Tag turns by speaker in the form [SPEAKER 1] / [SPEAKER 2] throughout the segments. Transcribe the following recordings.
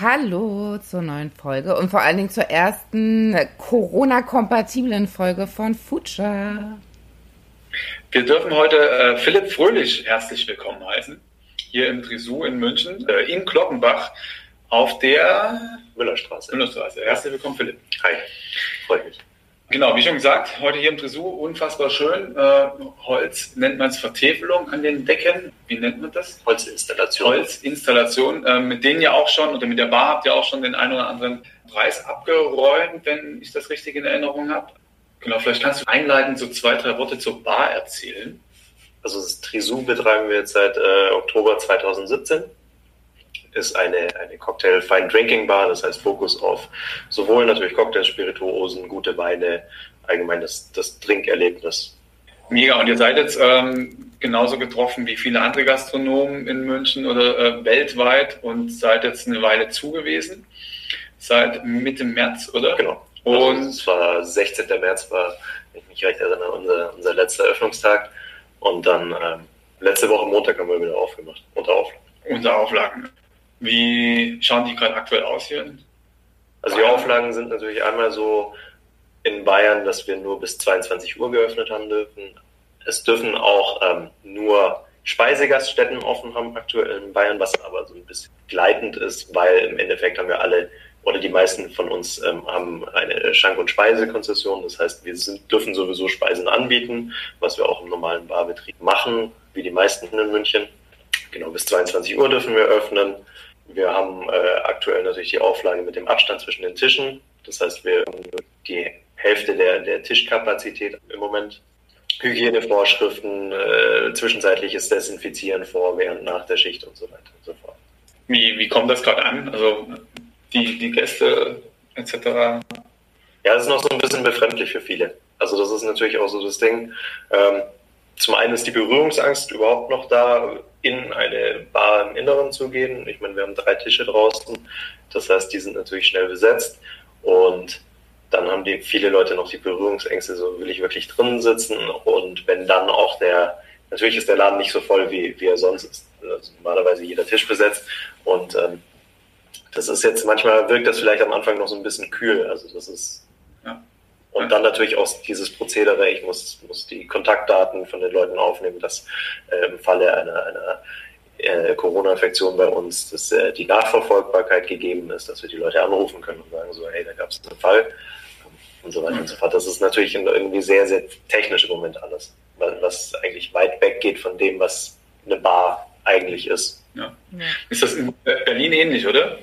[SPEAKER 1] Hallo zur neuen Folge und vor allen Dingen zur ersten Corona-kompatiblen Folge von Future.
[SPEAKER 2] Wir dürfen heute äh, Philipp Fröhlich herzlich willkommen heißen hier im Trisou in München, äh, in Glockenbach auf der Müllerstraße. Müllerstraße. Herzlich willkommen, Philipp.
[SPEAKER 3] Hi, freut mich.
[SPEAKER 2] Genau, wie schon gesagt, heute hier im Trisou, unfassbar schön. Äh, Holz nennt man es Vertäfelung an den Decken. Wie nennt man das?
[SPEAKER 3] Holzinstallation.
[SPEAKER 2] Holzinstallation, äh, mit denen ja auch schon, oder mit der Bar habt ihr auch schon den einen oder anderen Preis abgeräumt, wenn ich das richtig in Erinnerung habe. Genau, vielleicht kannst du einleitend so zwei, drei Worte zur Bar erzählen.
[SPEAKER 3] Also das Trisou betreiben wir jetzt seit äh, Oktober 2017. Ist eine, eine Cocktail Fine Drinking Bar, das heißt Fokus auf sowohl natürlich Cocktails, Spirituosen, gute Weine, allgemein das, das Trinkerlebnis.
[SPEAKER 2] Mega, und ihr seid jetzt ähm, genauso getroffen wie viele andere Gastronomen in München oder äh, weltweit und seid jetzt eine Weile zugewesen. Seit Mitte März, oder?
[SPEAKER 3] Genau. Und also es war 16. März, war, wenn ich mich recht erinnere, unser, unser letzter Öffnungstag. Und dann ähm, letzte Woche Montag haben wir wieder aufgemacht, unter Auflagen.
[SPEAKER 2] Unter Auflagen. Wie schauen die gerade aktuell aus hier?
[SPEAKER 3] Also die Auflagen sind natürlich einmal so in Bayern, dass wir nur bis 22 Uhr geöffnet haben dürfen. Es dürfen auch ähm, nur Speisegaststätten offen haben aktuell in Bayern, was aber so ein bisschen gleitend ist, weil im Endeffekt haben wir alle oder die meisten von uns ähm, haben eine Schank- und Speisekonzession. Das heißt, wir sind, dürfen sowieso Speisen anbieten, was wir auch im normalen Barbetrieb machen, wie die meisten in München. Genau, bis 22 Uhr dürfen wir öffnen. Wir haben äh, aktuell natürlich die Auflage mit dem Abstand zwischen den Tischen. Das heißt, wir haben die Hälfte der, der Tischkapazität im Moment. Hygienevorschriften, äh, zwischenzeitliches Desinfizieren vor, während, nach der Schicht und so weiter und so fort.
[SPEAKER 2] Wie, wie kommt das gerade an? Also die, die Gäste etc.
[SPEAKER 3] Ja, das ist noch so ein bisschen befremdlich für viele. Also das ist natürlich auch so das Ding. Ähm, zum einen ist die Berührungsangst überhaupt noch da, in eine Bar im Inneren zu gehen. Ich meine, wir haben drei Tische draußen. Das heißt, die sind natürlich schnell besetzt. Und dann haben die viele Leute noch die Berührungsängste, so will ich wirklich drinnen sitzen. Und wenn dann auch der, natürlich ist der Laden nicht so voll, wie, wie er sonst ist. Also normalerweise jeder Tisch besetzt. Und ähm, das ist jetzt, manchmal wirkt das vielleicht am Anfang noch so ein bisschen kühl. Also das ist. Und dann natürlich auch dieses Prozedere, ich muss, muss die Kontaktdaten von den Leuten aufnehmen, dass äh, im Falle einer, einer äh, Corona-Infektion bei uns, dass äh, die Nachverfolgbarkeit gegeben ist, dass wir die Leute anrufen können und sagen so, hey, da gab es einen Fall und so weiter und so fort. Das ist natürlich irgendwie sehr, sehr technisch im Moment alles, was eigentlich weit weg geht von dem, was eine Bar eigentlich ist.
[SPEAKER 2] Ja. ja. Ist das in Berlin ähnlich, oder?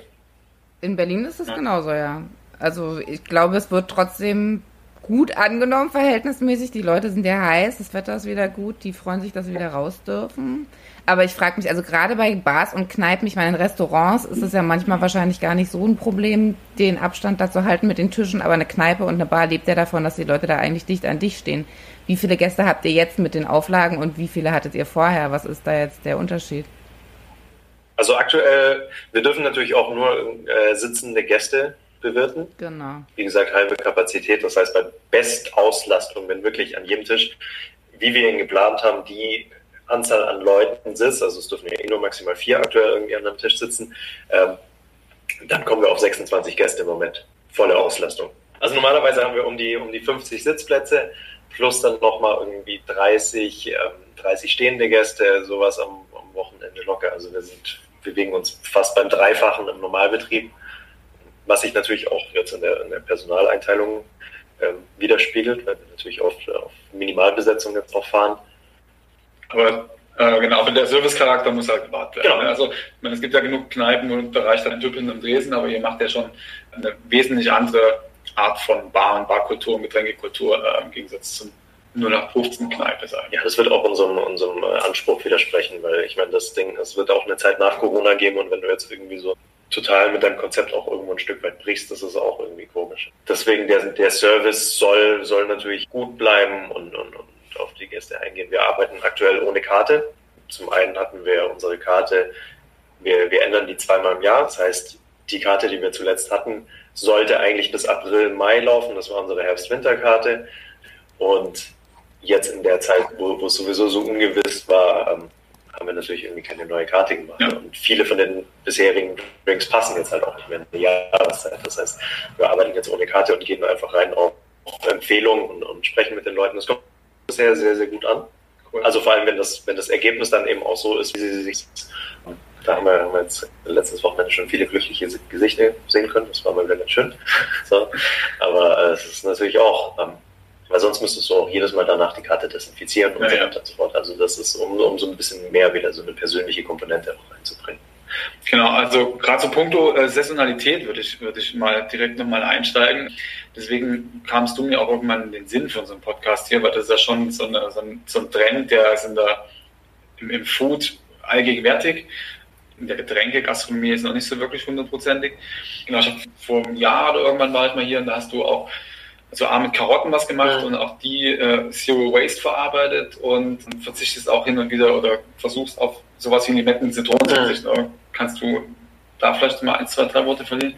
[SPEAKER 1] In Berlin ist es ja. genauso, ja. Also ich glaube, es wird trotzdem gut angenommen, verhältnismäßig. Die Leute sind ja heiß, das Wetter ist wieder gut, die freuen sich, dass sie wieder raus dürfen. Aber ich frage mich, also gerade bei Bars und Kneipen, ich meine, in Restaurants ist es ja manchmal wahrscheinlich gar nicht so ein Problem, den Abstand da zu halten mit den Tischen, aber eine Kneipe und eine Bar lebt ja davon, dass die Leute da eigentlich dicht an dich stehen. Wie viele Gäste habt ihr jetzt mit den Auflagen und wie viele hattet ihr vorher? Was ist da jetzt der Unterschied?
[SPEAKER 3] Also aktuell, wir dürfen natürlich auch nur äh, sitzende Gäste bewirten.
[SPEAKER 1] Genau.
[SPEAKER 3] Wie gesagt, halbe Kapazität. Das heißt, bei Bestauslastung, wenn wirklich an jedem Tisch, wie wir ihn geplant haben, die Anzahl an Leuten sitzt, also es dürfen ja eh nur maximal vier aktuell irgendwie an einem Tisch sitzen, ähm, dann kommen wir auf 26 Gäste im Moment. Volle Auslastung. Also normalerweise haben wir um die, um die 50 Sitzplätze plus dann nochmal irgendwie 30, ähm, 30 stehende Gäste, sowas am, am Wochenende locker. Also wir sind bewegen uns fast beim Dreifachen im Normalbetrieb, was sich natürlich auch jetzt in der, in der Personaleinteilung ähm, widerspiegelt, weil wir natürlich auf, auf Minimalbesetzung jetzt auch fahren.
[SPEAKER 2] Aber äh, genau, aber der Servicecharakter muss halt gewahrt werden. Genau. Ne? Also meine, es gibt ja genug Kneipen und Bereich dann in Tübingen und Dresden, aber ihr macht ja schon eine wesentlich andere Art von Bar- und Barkultur und Getränkekultur äh, im Gegensatz zum nur nach 15 Kneipe sein.
[SPEAKER 3] Ja, das wird auch unserem, unserem äh, Anspruch widersprechen, weil ich meine, das Ding, es wird auch eine Zeit nach Corona geben und wenn du jetzt irgendwie so total mit deinem Konzept auch irgendwo ein Stück weit brichst, das ist auch irgendwie komisch. Deswegen der, der Service soll, soll natürlich gut bleiben und, und, und auf die Gäste eingehen. Wir arbeiten aktuell ohne Karte. Zum einen hatten wir unsere Karte, wir, wir ändern die zweimal im Jahr. Das heißt, die Karte, die wir zuletzt hatten, sollte eigentlich bis April, Mai laufen. Das war unsere Herbst-Winter-Karte. Und jetzt in der Zeit, wo, es sowieso so ungewiss war, ähm, haben wir natürlich irgendwie keine neue Karte gemacht. Ja. Und viele von den bisherigen Drinks passen jetzt halt auch nicht mehr in die Jahreszeit. Das heißt, wir arbeiten jetzt ohne Karte und gehen einfach rein auf Empfehlungen und, und sprechen mit den Leuten. Das kommt sehr, sehr, sehr gut an. Cool. Also vor allem, wenn das, wenn das Ergebnis dann eben auch so ist, wie sie sich da haben wir, haben wir jetzt letztes Wochenende schon viele glückliche Gesichter sehen können. Das war mal wieder ganz schön. So. Aber äh, es ist natürlich auch, ähm, weil sonst müsstest du auch jedes Mal danach die Karte desinfizieren und ja, so weiter und so fort. Also das ist, um, um so ein bisschen mehr wieder so eine persönliche Komponente auch reinzubringen.
[SPEAKER 2] Genau, also gerade zum Punkto äh, Saisonalität würde ich, würde ich mal direkt nochmal einsteigen. Deswegen kamst du mir auch irgendwann in den Sinn von so einem Podcast hier, weil das ist ja schon so, eine, so, ein, so ein Trend, der ist in der, im, im Food allgegenwärtig in der Getränkegastronomie ist noch nicht so wirklich hundertprozentig. Genau, ich habe vor einem Jahr oder irgendwann war ich mal hier und da hast du auch so also mit Karotten was gemacht mhm. und auch die äh, Zero Waste verarbeitet und verzichtest auch hin und wieder oder versuchst auf sowas wie Limetten, Zitronen zu verzichten. Kannst du da vielleicht mal ein, zwei, drei Worte verlieren?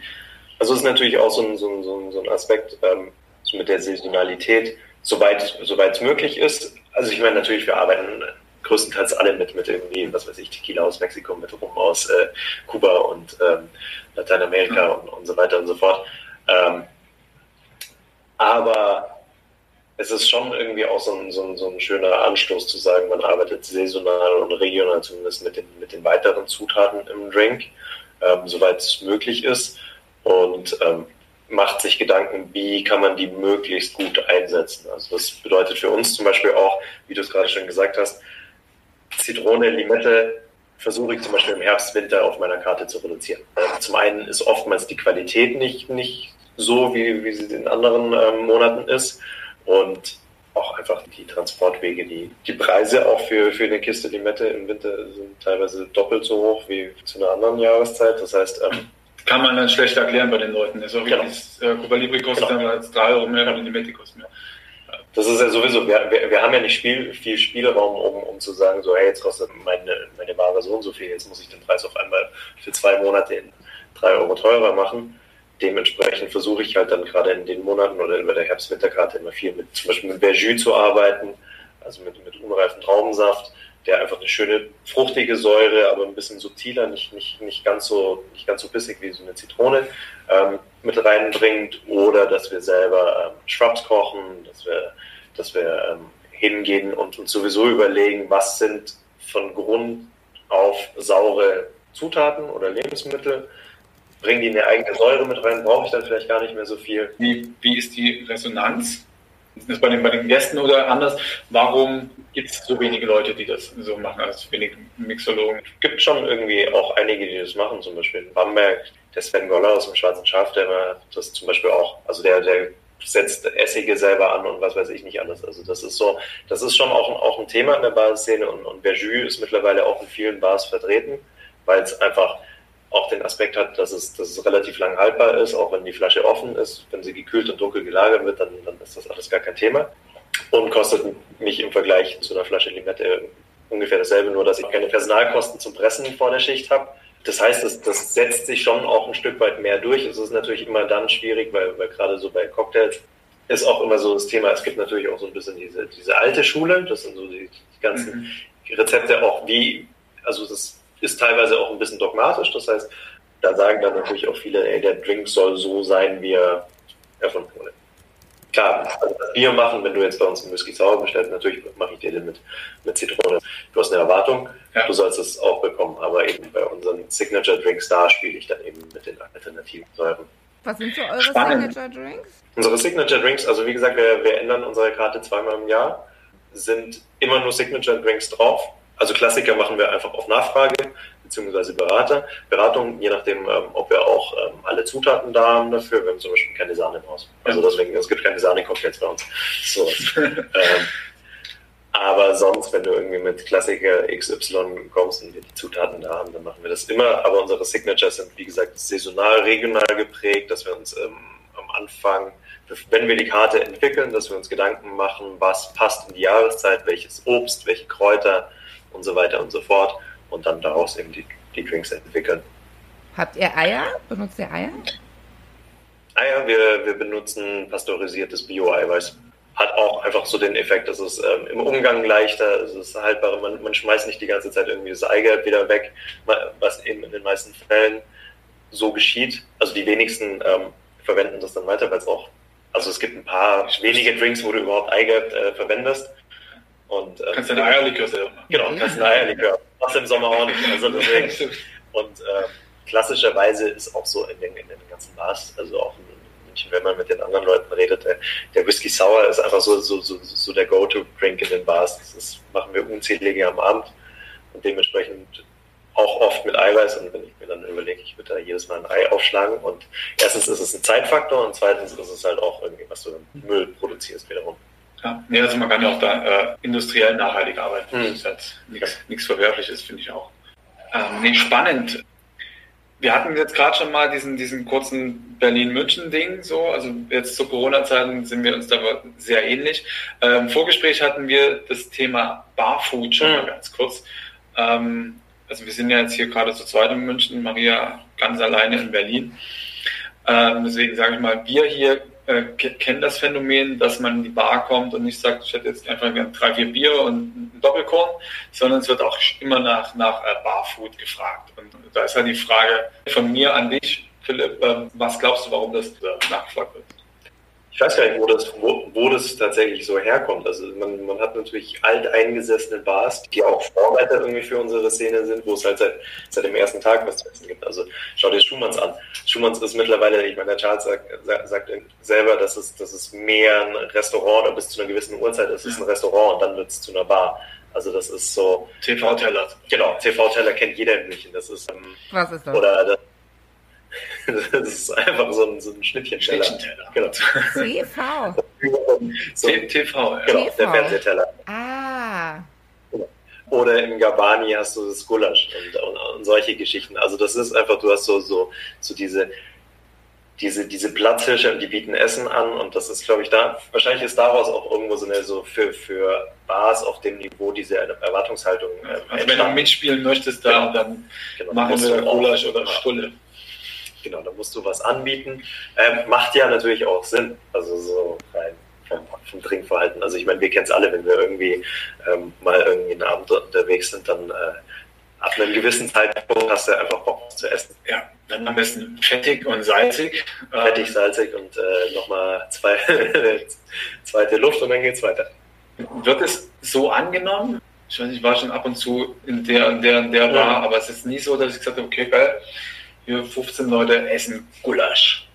[SPEAKER 3] Also es ist natürlich auch so ein, so ein, so ein Aspekt ähm, so mit der Saisonalität, soweit, soweit es möglich ist. Also ich meine natürlich, wir arbeiten größtenteils alle mit, mit irgendwie, was weiß ich, Tequila aus Mexiko, mit Rum aus äh, Kuba und ähm, Lateinamerika und, und so weiter und so fort. Ähm, aber es ist schon irgendwie auch so ein, so, ein, so ein schöner Anstoß zu sagen, man arbeitet saisonal und regional zumindest mit den, mit den weiteren Zutaten im Drink, ähm, soweit es möglich ist. Und ähm, macht sich Gedanken, wie kann man die möglichst gut einsetzen. Also das bedeutet für uns zum Beispiel auch, wie du es gerade schon gesagt hast, Zitrone, Limette versuche ich zum Beispiel im Herbst, Winter auf meiner Karte zu reduzieren. Ähm, zum einen ist oftmals die Qualität nicht, nicht so, wie, wie sie in anderen ähm, Monaten ist. Und auch einfach die Transportwege, die, die Preise auch für, für eine Kiste Limette im Winter sind teilweise doppelt so hoch wie zu einer anderen Jahreszeit. Das heißt, ähm,
[SPEAKER 2] kann man dann schlecht erklären bei den Leuten. Auch genau. wirklich, äh, Cuba Libre kostet genau. dann als 3 Euro mehr, genau. die Limette kostet mehr
[SPEAKER 3] das ist ja sowieso, wir, wir, wir haben ja nicht Spiel, viel Spielraum, um, um zu sagen, so, hey, jetzt kostet meine, meine Ware so und so viel, jetzt muss ich den Preis auf einmal für zwei Monate in drei Euro teurer machen. Dementsprechend versuche ich halt dann gerade in den Monaten oder über der Herbst-Winterkarte immer viel mit, zum Beispiel mit Verjus zu arbeiten, also mit, mit unreifen Traubensaft, der einfach eine schöne fruchtige Säure, aber ein bisschen subtiler, nicht, nicht, nicht, ganz, so, nicht ganz so bissig wie so eine Zitrone ähm, mit reinbringt oder dass wir selber ähm, Shrubs kochen, dass wir dass wir ähm, hingehen und uns sowieso überlegen, was sind von Grund auf saure Zutaten oder Lebensmittel. Bringen die eine eigene Säure mit rein, brauche ich dann vielleicht gar nicht mehr so viel.
[SPEAKER 2] Wie, wie ist die Resonanz? Ist das bei den, bei den Gästen oder anders? Warum gibt es so wenige Leute, die das so machen, als wenig Mixologen?
[SPEAKER 3] Es gibt schon irgendwie auch einige, die das machen, zum Beispiel in Bamberg, der Sven Goller aus dem Schwarzen Schaf, der das zum Beispiel auch, also der, der setzt Essige selber an und was weiß ich nicht alles. Also das ist so, das ist schon auch, auch ein Thema in der Barszene und, und Verjus ist mittlerweile auch in vielen Bars vertreten, weil es einfach auch den Aspekt hat, dass es, dass es relativ lang haltbar ist, auch wenn die Flasche offen ist. Wenn sie gekühlt und dunkel gelagert wird, dann, dann ist das alles gar kein Thema. Und kostet mich im Vergleich zu einer Flasche Limette ungefähr dasselbe, nur dass ich keine Personalkosten zum Pressen vor der Schicht habe das heißt, das, das setzt sich schon auch ein Stück weit mehr durch. Es ist natürlich immer dann schwierig, weil, weil gerade so bei Cocktails ist auch immer so das Thema, es gibt natürlich auch so ein bisschen diese, diese alte Schule, das sind so die, die ganzen mhm. Rezepte auch wie, also das ist teilweise auch ein bisschen dogmatisch, das heißt, da sagen dann natürlich auch viele, ey, der Drink soll so sein, wie er erfunden wurde klar, also das Bier machen, wenn du jetzt bei uns einen Whisky Sauer bestellst, natürlich mache ich dir den mit, mit Zitrone. Du hast eine Erwartung, ja. du sollst es auch bekommen, aber eben bei unseren Signature Drinks, da spiele ich dann eben mit den alternativen Säuren.
[SPEAKER 1] Was sind so eure Spannend. Signature Drinks?
[SPEAKER 3] Unsere Signature Drinks, also wie gesagt, wir, wir ändern unsere Karte zweimal im Jahr, sind immer nur Signature Drinks drauf. Also Klassiker machen wir einfach auf Nachfrage beziehungsweise Berater, Beratung, je nachdem, ähm, ob wir auch ähm, alle Zutaten da haben dafür. Wir haben zum Beispiel keine Sahne im Haus. Also deswegen, es gibt keine Sahne-Cocktails bei uns. So. ähm, Aber sonst, wenn du irgendwie mit Klassiker XY kommst und wir die Zutaten da haben, dann machen wir das immer. Aber unsere Signatures sind, wie gesagt, saisonal, regional geprägt, dass wir uns ähm, am Anfang, wenn wir die Karte entwickeln, dass wir uns Gedanken machen, was passt in die Jahreszeit, welches Obst, welche Kräuter und so weiter und so fort und dann daraus eben die, die Drinks entwickeln.
[SPEAKER 1] Habt ihr Eier? Benutzt ihr Eier?
[SPEAKER 3] Eier, wir, wir benutzen pasteurisiertes Bio-Eiweiß hat auch einfach so den Effekt, dass es ähm, im Umgang leichter, es ist haltbarer, man, man schmeißt nicht die ganze Zeit irgendwie das Eigelb wieder weg, was eben in den meisten Fällen so geschieht. Also die wenigsten ähm, verwenden das dann weiter, weil es auch, also es gibt ein paar wenige Drinks, wo du überhaupt Eigelb äh, verwendest. Und,
[SPEAKER 2] ähm, kannst du ein Eierlikör selber machen.
[SPEAKER 3] Genau, kannst ein Eierlikör. Machst im Sommer auch nicht. Also deswegen. Und äh, klassischerweise ist auch so in den, in den ganzen Bars, also auch in München, wenn man mit den anderen Leuten redet, der, der Whisky Sour ist einfach so, so, so, so der Go-To-Drink in den Bars. Das ist, machen wir unzählige am Abend und dementsprechend auch oft mit Eiweiß. Und wenn ich mir dann überlege, ich würde da jedes Mal ein Ei aufschlagen. Und erstens ist es ein Zeitfaktor und zweitens ist es halt auch irgendwie, was du Müll produzierst wiederum.
[SPEAKER 2] Ja, nee, also man kann ja auch da äh, industriell nachhaltig arbeiten. Hm. Das ist halt nichts Verwerfliches, finde ich auch. Ähm, nee, spannend. Wir hatten jetzt gerade schon mal diesen, diesen kurzen Berlin-München-Ding, so. Also jetzt zu Corona-Zeiten sind wir uns da sehr ähnlich. Ähm, Im Vorgespräch hatten wir das Thema Barfood schon mhm. mal ganz kurz. Ähm, also wir sind ja jetzt hier gerade zu zweit in München, Maria ganz alleine in Berlin. Ähm, deswegen sage ich mal, wir hier äh, kennen das Phänomen, dass man in die Bar kommt und nicht sagt, ich hätte jetzt einfach drei, vier Bier und ein Doppelkorn, sondern es wird auch immer nach, nach äh, Barfood gefragt. Und da ist halt die Frage von mir an dich, Philipp, äh, was glaubst du, warum das äh, nachgefragt wird?
[SPEAKER 3] Ich weiß gar nicht, wo das, wo, wo das tatsächlich so herkommt. Also man, man hat natürlich alteingesessene Bars, die auch Vorreiter irgendwie für unsere Szene sind, wo es halt seit, seit dem ersten Tag was zu essen gibt. Also schau dir Schumanns an. Schumanns ist mittlerweile, ich meine, der Charles sagt, sagt selber, dass es, dass es mehr ein Restaurant oder bis zu einer gewissen Uhrzeit ist es ein Restaurant und dann wird es zu einer Bar. Also das ist so.
[SPEAKER 2] TV-Teller.
[SPEAKER 3] Genau, TV-Teller kennt jeder in München. Das ist, ähm,
[SPEAKER 1] Was ist das?
[SPEAKER 3] Oder das, Das ist einfach so ein, so ein Schnittchenteller.
[SPEAKER 2] Schnittchenteller.
[SPEAKER 3] Genau.
[SPEAKER 1] TV.
[SPEAKER 2] So, TV,
[SPEAKER 3] ja. Genau, TV. der Fernsehteller.
[SPEAKER 1] Ah.
[SPEAKER 3] Oder im Gabani hast du das Gulasch und, und, und, solche Geschichten. Also das ist einfach, du hast so, so, so diese, diese, diese Platzhirsche und die bieten Essen an und das ist, glaube ich, da, wahrscheinlich ist daraus auch irgendwo so eine, so für, für Bars auf dem Niveau diese Erwartungshaltung.
[SPEAKER 2] Äh, also entstanden. wenn du mitspielen möchtest, da, genau. dann genau. machen wir Gulasch oder Stulle
[SPEAKER 3] genau, da musst du was anbieten. Ähm, macht ja natürlich auch Sinn, also so rein vom, vom Trinkverhalten. Also ich meine, wir kennen es alle, wenn wir irgendwie ähm, mal irgendwie einen Abend unterwegs sind, dann äh, ab einem gewissen Zeitpunkt hast du einfach Bock zu essen.
[SPEAKER 2] Ja, dann am besten fettig und salzig.
[SPEAKER 3] Fettig, salzig und äh, nochmal zwei, zweite Luft und dann geht's weiter.
[SPEAKER 2] Wird es so angenommen? Ich weiß nicht, ich war schon ab und zu in der und der und der Bar, ja. aber es ist nie so, dass ich gesagt habe, okay, geil, hier 15 Leute essen Gulasch.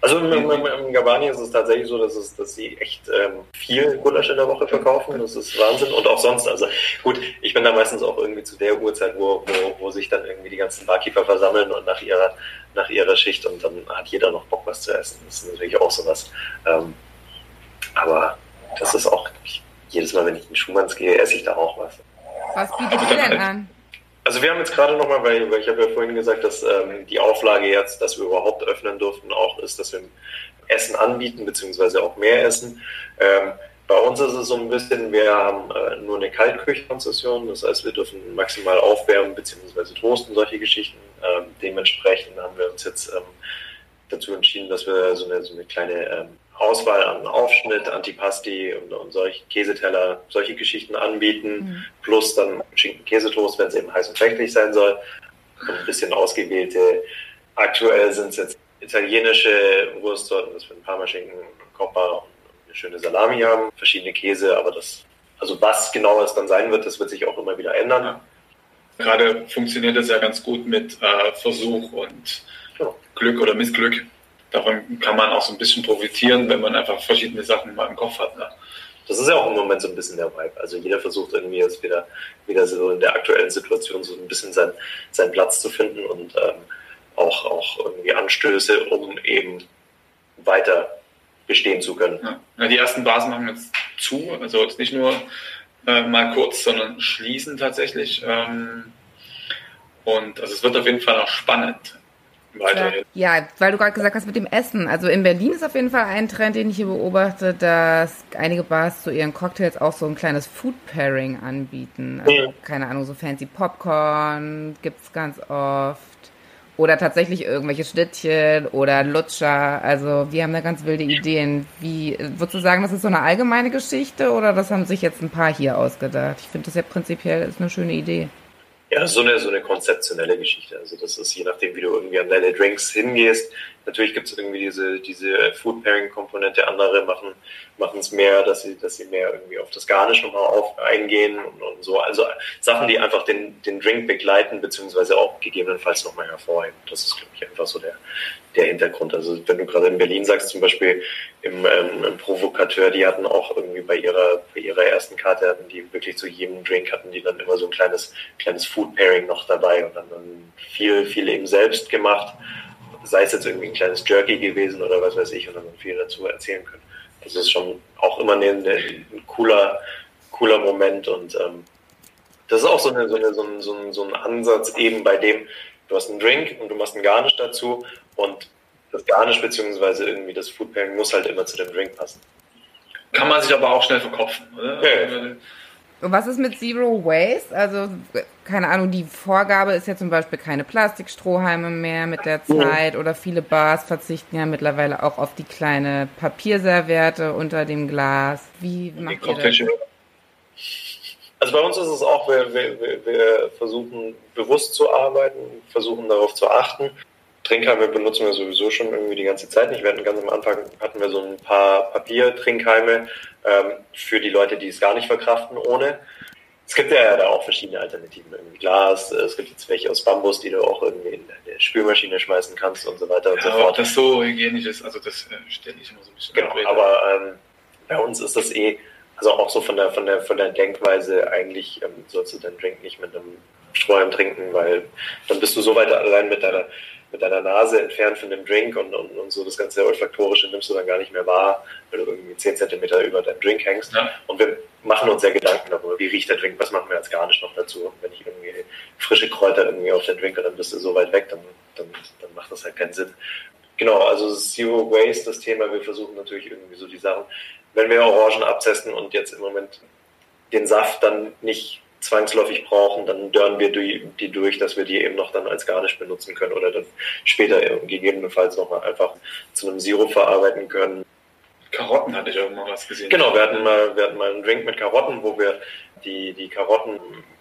[SPEAKER 3] Also im, im, im Gabani ist es tatsächlich so, dass, es, dass sie echt ähm, viel Gulasch in der Woche verkaufen. Das ist Wahnsinn. Und auch sonst. Also gut, ich bin da meistens auch irgendwie zu der Uhrzeit, wo, wo, wo sich dann irgendwie die ganzen Barkeeper versammeln und nach ihrer, nach ihrer Schicht und dann hat jeder noch Bock, was zu essen. Das ist natürlich auch sowas. Ähm, aber das ist auch, jedes Mal, wenn ich in Schumanns gehe, esse ich da auch was.
[SPEAKER 1] Was bietet ihr denn an?
[SPEAKER 3] Also wir haben jetzt gerade nochmal, weil, weil ich habe ja vorhin gesagt, dass ähm, die Auflage jetzt, dass wir überhaupt öffnen durften, auch ist, dass wir Essen anbieten, beziehungsweise auch mehr Essen. Ähm, bei uns ist es so ein bisschen, wir haben äh, nur eine Kaltküchenkonzession, das heißt, wir dürfen maximal aufwärmen, beziehungsweise toasten, solche Geschichten. Ähm, dementsprechend haben wir uns jetzt ähm, dazu entschieden, dass wir so eine, so eine kleine ähm, Auswahl an Aufschnitt, Antipasti und, und solche Käseteller, solche Geschichten anbieten, mhm. plus dann Schinken-Käsetoast, wenn es eben heiß und träglich sein soll. Und ein bisschen ausgewählte, aktuell sind es jetzt italienische Wurstsorten, das für ein Parmaschinken, Coppa und eine schöne Salami haben, verschiedene Käse, aber das, also was genau es dann sein wird, das wird sich auch immer wieder ändern. Ja.
[SPEAKER 2] Gerade funktioniert das ja ganz gut mit äh, Versuch und ja. Glück oder Missglück davon kann man auch so ein bisschen profitieren, wenn man einfach verschiedene Sachen mal im Kopf hat. Ne?
[SPEAKER 3] Das ist ja auch im Moment so ein bisschen der Vibe. Also jeder versucht irgendwie jetzt wieder, wieder so in der aktuellen Situation so ein bisschen sein, seinen Platz zu finden und ähm, auch, auch irgendwie Anstöße, um eben weiter bestehen zu können.
[SPEAKER 2] Ja. die ersten Basen machen jetzt zu. Also jetzt nicht nur äh, mal kurz, sondern schließen tatsächlich. Ähm, und also es wird auf jeden Fall auch spannend.
[SPEAKER 1] Weiterhin. Ja, weil du gerade gesagt hast mit dem Essen. Also in Berlin ist auf jeden Fall ein Trend, den ich hier beobachte, dass einige Bars zu ihren Cocktails auch so ein kleines Food Pairing anbieten. Also, mhm. Keine Ahnung, so fancy Popcorn gibt's ganz oft. Oder tatsächlich irgendwelche Schnittchen oder Lutscher. Also wir haben da ganz wilde Ideen. Wie würdest du sagen, das ist so eine allgemeine Geschichte oder das haben sich jetzt ein paar hier ausgedacht? Ich finde das ja prinzipiell ist eine schöne Idee.
[SPEAKER 3] Ja, so eine, so eine konzeptionelle Geschichte. Also das ist je nachdem, wie du irgendwie an deine Drinks hingehst. Natürlich gibt es irgendwie diese, diese Food Pairing Komponente. Andere machen machen es mehr, dass sie, dass sie mehr irgendwie auf das Garnisch nochmal auf, eingehen und, und so. Also Sachen, die einfach den, den Drink begleiten, beziehungsweise auch gegebenenfalls nochmal hervorheben. Das ist, glaube ich, einfach so der, der Hintergrund. Also wenn du gerade in Berlin sagst, zum Beispiel im, ähm, im Provokateur, die hatten auch irgendwie bei ihrer, bei ihrer ersten Karte hatten die wirklich zu jedem Drink hatten die dann immer so ein kleines, kleines Food Pairing noch dabei und dann, dann viel, viel eben selbst gemacht. Sei es jetzt irgendwie ein kleines Jerky gewesen oder was weiß ich und dann viel dazu erzählen können das ist schon auch immer ein, ein cooler, cooler Moment und ähm, das ist auch so, eine, so, eine, so, ein, so, ein, so ein Ansatz eben bei dem, du hast einen Drink und du machst einen Garnish dazu und das Garnish beziehungsweise irgendwie das Food Pairing muss halt immer zu dem Drink passen.
[SPEAKER 2] Kann man sich aber auch schnell verkopfen, oder? Ja.
[SPEAKER 1] Was ist mit Zero Waste? Also, keine Ahnung, die Vorgabe ist ja zum Beispiel keine Plastikstrohhalme mehr mit der Zeit oder viele Bars verzichten ja mittlerweile auch auf die kleine Papierserviette unter dem Glas. Wie macht ihr das?
[SPEAKER 3] Also bei uns ist es auch, wir, wir, wir versuchen bewusst zu arbeiten, versuchen darauf zu achten. Trinkhalme benutzen wir sowieso schon irgendwie die ganze Zeit nicht. Wir hatten ganz am Anfang hatten wir so ein paar Papiertrinkhalme ähm, für die Leute, die es gar nicht verkraften ohne. Es gibt ja da auch verschiedene Alternativen, irgendwie Glas, äh, es gibt jetzt welche aus Bambus, die du auch irgendwie in der Spülmaschine schmeißen kannst und so weiter und
[SPEAKER 2] ja,
[SPEAKER 3] so fort.
[SPEAKER 2] Ob das so hygienisch ist, also das äh, stelle ich immer so ein bisschen
[SPEAKER 3] Genau, aber ähm, bei uns ist das eh, also auch so von der von der von der Denkweise eigentlich ähm, sollst du deinen Drink nicht mit einem Strohhalm trinken, weil dann bist du so weit allein mit deiner mit deiner Nase entfernt von dem Drink und, und, und so das ganze Olfaktorische nimmst du dann gar nicht mehr wahr, weil du irgendwie 10 Zentimeter über deinem Drink hängst. Ja. Und wir machen uns ja Gedanken darüber, wie riecht der Drink, was machen wir als Garnisch noch dazu. Und wenn ich irgendwie frische Kräuter irgendwie auf den Drink und dann bist du so weit weg, dann, dann, dann macht das halt keinen Sinn. Genau, also Zero Waste, das Thema, wir versuchen natürlich irgendwie so die Sachen, wenn wir Orangen abzesten und jetzt im Moment den Saft dann nicht zwangsläufig brauchen, dann dörren wir die durch, dass wir die eben noch dann als Garnisch benutzen können oder dann später gegebenenfalls nochmal einfach zu einem Sirup verarbeiten können.
[SPEAKER 2] Karotten hatte ich irgendwann was gesehen.
[SPEAKER 3] Genau, wir hatten mal, wir hatten mal einen Drink mit Karotten, wo wir die, die Karotten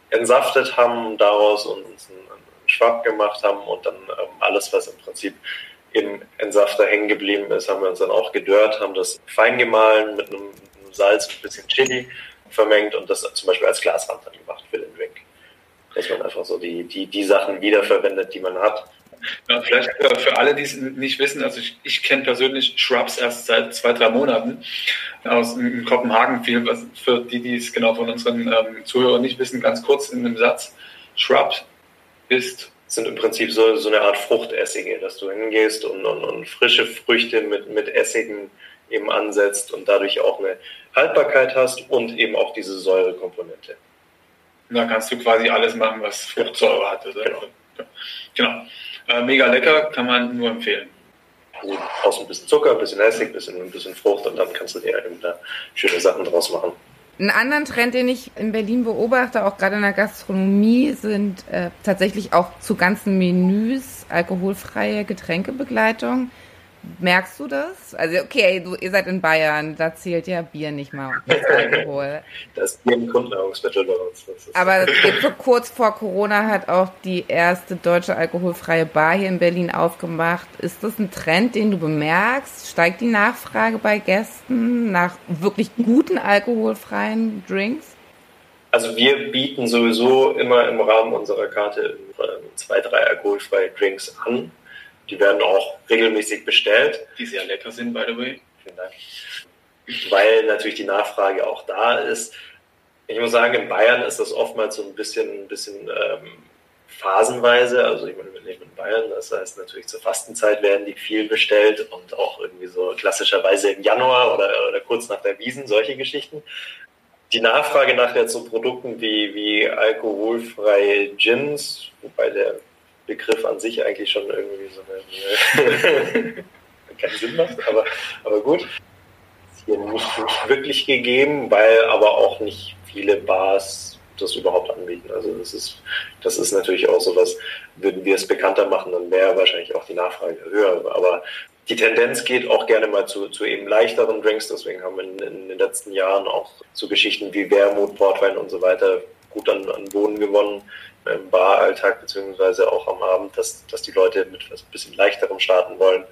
[SPEAKER 3] entsaftet haben, daraus uns einen, einen Schwapp gemacht haben und dann ähm, alles, was im Prinzip im Entsafter hängen geblieben ist, haben wir uns dann auch gedörrt, haben das fein gemahlen mit einem Salz und ein bisschen Chili vermengt und das zum Beispiel als Glaswand dann gemacht für den Drink. Dass man einfach so die, die, die Sachen wiederverwendet, die man hat.
[SPEAKER 2] Ja, vielleicht für alle, die es nicht wissen, also ich, ich kenne persönlich Shrubs erst seit zwei, drei Monaten aus Kopenhagen viel, was für die, die es genau von unseren ähm, Zuhörern nicht wissen, ganz kurz in einem Satz. Shrubs ist
[SPEAKER 3] sind im Prinzip so, so eine Art Fruchtessige, dass du hingehst und, und, und frische Früchte mit, mit Essigen eben ansetzt und dadurch auch eine Haltbarkeit hast und eben auch diese Säurekomponente.
[SPEAKER 2] Da kannst du quasi alles machen, was Fruchtsäure hat. Also genau. genau. Äh, mega lecker, kann man nur empfehlen.
[SPEAKER 3] Also brauchst ein bisschen Zucker, ein bisschen Essig, ein bisschen, ein bisschen Frucht und dann kannst du dir eben da schöne Sachen draus machen.
[SPEAKER 1] Einen anderen Trend, den ich in Berlin beobachte, auch gerade in der Gastronomie, sind äh, tatsächlich auch zu ganzen Menüs alkoholfreie Getränkebegleitung. Merkst du das? Also okay, du, ihr seid in Bayern, da zählt ja Bier nicht mal als Alkohol.
[SPEAKER 3] Das Bier ein Grundnahrungsmittel bei uns.
[SPEAKER 1] Aber so kurz vor Corona hat auch die erste deutsche alkoholfreie Bar hier in Berlin aufgemacht. Ist das ein Trend, den du bemerkst? Steigt die Nachfrage bei Gästen nach wirklich guten alkoholfreien Drinks?
[SPEAKER 3] Also wir bieten sowieso immer im Rahmen unserer Karte zwei, drei alkoholfreie Drinks an die werden auch regelmäßig bestellt.
[SPEAKER 2] Die sehr lecker sind, by the way.
[SPEAKER 3] Vielen Dank. Weil natürlich die Nachfrage auch da ist. Ich muss sagen, in Bayern ist das oftmals so ein bisschen, ein bisschen ähm, phasenweise. Also ich meine, wir leben in Bayern, das heißt natürlich zur Fastenzeit werden die viel bestellt und auch irgendwie so klassischerweise im Januar oder, oder kurz nach der Wiesen, solche Geschichten. die Nachfrage nach jetzt so Produkten wie, wie alkoholfreie Gins, wobei der Begriff an sich eigentlich schon irgendwie so eine, keinen Sinn macht, aber, aber gut. Hier nicht, wirklich gegeben, weil aber auch nicht viele Bars das überhaupt anbieten. Also das ist, das ist natürlich auch so was, würden wir es bekannter machen, dann wäre wahrscheinlich auch die Nachfrage höher. Aber die Tendenz geht auch gerne mal zu, zu eben leichteren Drinks. Deswegen haben wir in, in den letzten Jahren auch so Geschichten wie Wermut, Portwein und so weiter gut an, an Boden gewonnen im Baralltag beziehungsweise auch am Abend, dass, dass die Leute mit was ein bisschen leichterem starten wollen.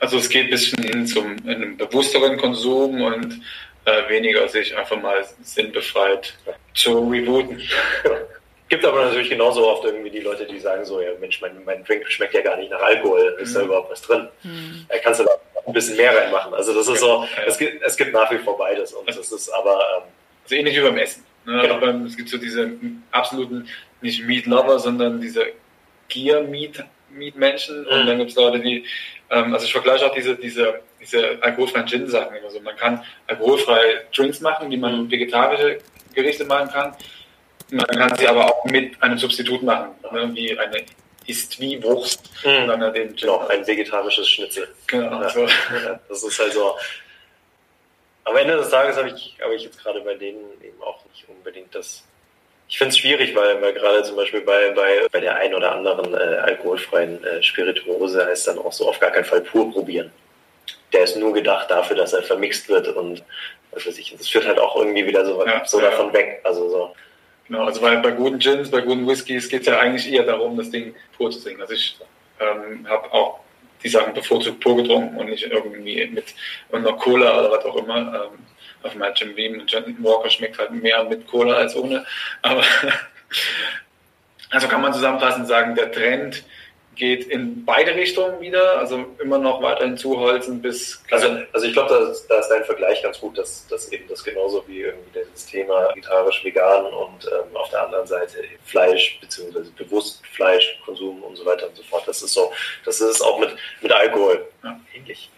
[SPEAKER 2] Also es geht ein bisschen hin zum einem bewussteren Konsum und äh, weniger sich einfach mal sinnbefreit zu rebooten.
[SPEAKER 3] Gibt aber natürlich genauso oft irgendwie die Leute, die sagen so, ja Mensch, mein, mein Drink schmeckt ja gar nicht nach Alkohol, ist mhm. da überhaupt was drin? Mhm. Da kannst du da ein bisschen mehr reinmachen. Also das ist so, ja. es, gibt, es gibt nach wie vor beides und das ist aber... Ähm,
[SPEAKER 2] also ähnlich wie beim Essen. Ne? Genau. Beim, es gibt so diese absoluten, nicht Meat Lover, sondern diese Gear Meat, Menschen mhm. und dann gibt es Leute, die, ähm, also ich vergleiche auch diese, diese, diese alkoholfreien Gin-Sachen immer so. Man kann alkoholfreie Drinks machen, die man mhm. vegetarische Gerichte machen kann man kann sie aber auch mit einem Substitut machen, ne? wie eine ist wie Wurst.
[SPEAKER 3] Mhm. Und dann den genau, ein vegetarisches Schnitzel.
[SPEAKER 2] Genau. Ja. So.
[SPEAKER 3] Das ist also. Am Ende des Tages habe ich, habe ich jetzt gerade bei denen eben auch nicht unbedingt das. Ich finde es schwierig, weil, weil gerade zum Beispiel bei, bei, bei der einen oder anderen äh, alkoholfreien äh, Spirituose heißt dann auch so auf gar keinen Fall pur probieren. Der ist nur gedacht dafür, dass er vermixt wird und was weiß ich, das führt halt auch irgendwie wieder so, ja, so ja. davon weg. Also so,
[SPEAKER 2] Genau, also bei, bei guten Gins, bei guten Whiskys geht es ja eigentlich eher darum, das Ding pur zu singen. Also ich ähm, habe auch die Sachen bevorzugt pur getrunken und nicht irgendwie mit einer Cola oder was auch immer. Ähm, auf meinem Jim Beam und Jonathan Walker schmeckt halt mehr mit Cola als ohne. Aber also kann man zusammenfassend sagen, der Trend geht in beide Richtungen wieder, also immer noch weiterhin zuholzen bis.
[SPEAKER 3] Also, also ich glaube, da, da, ist dein Vergleich ganz gut, dass, dass eben das genauso wie irgendwie das Thema vegetarisch, vegan und ähm, auf der anderen Seite Fleisch beziehungsweise bewusst Fleischkonsum und so weiter und so fort. Das ist so, das ist auch mit, mit Alkohol ja. ähnlich.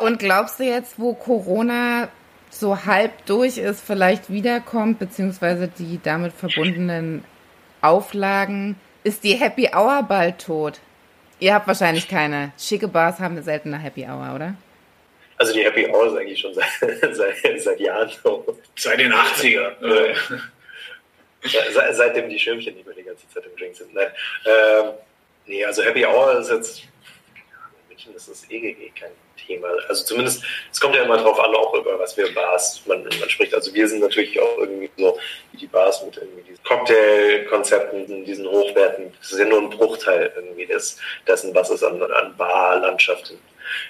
[SPEAKER 1] Und glaubst du jetzt, wo Corona so halb durch ist, vielleicht wiederkommt, beziehungsweise die damit verbundenen Auflagen, ist die Happy Hour bald tot? Ihr habt wahrscheinlich keine. Schicke Bars haben eine seltene Happy Hour, oder?
[SPEAKER 3] Also die Happy Hour ist eigentlich schon seit, seit, seit Jahren so.
[SPEAKER 2] Seit den 80er.
[SPEAKER 3] seit, seitdem die Schirmchen nicht mehr die ganze Zeit im Drink sind. Nein. Ähm, nee, also Happy Hour ist jetzt, München ist das eh, eh kein Thema. Also zumindest, es kommt ja immer drauf an, auch über was für Bars man, man spricht. Also wir sind natürlich auch irgendwie so wie die Bars mit irgendwie diesen Cocktailkonzepten, diesen Hochwerten. Das ist ja nur ein Bruchteil irgendwie des, dessen, was es an, an Barlandschaft in,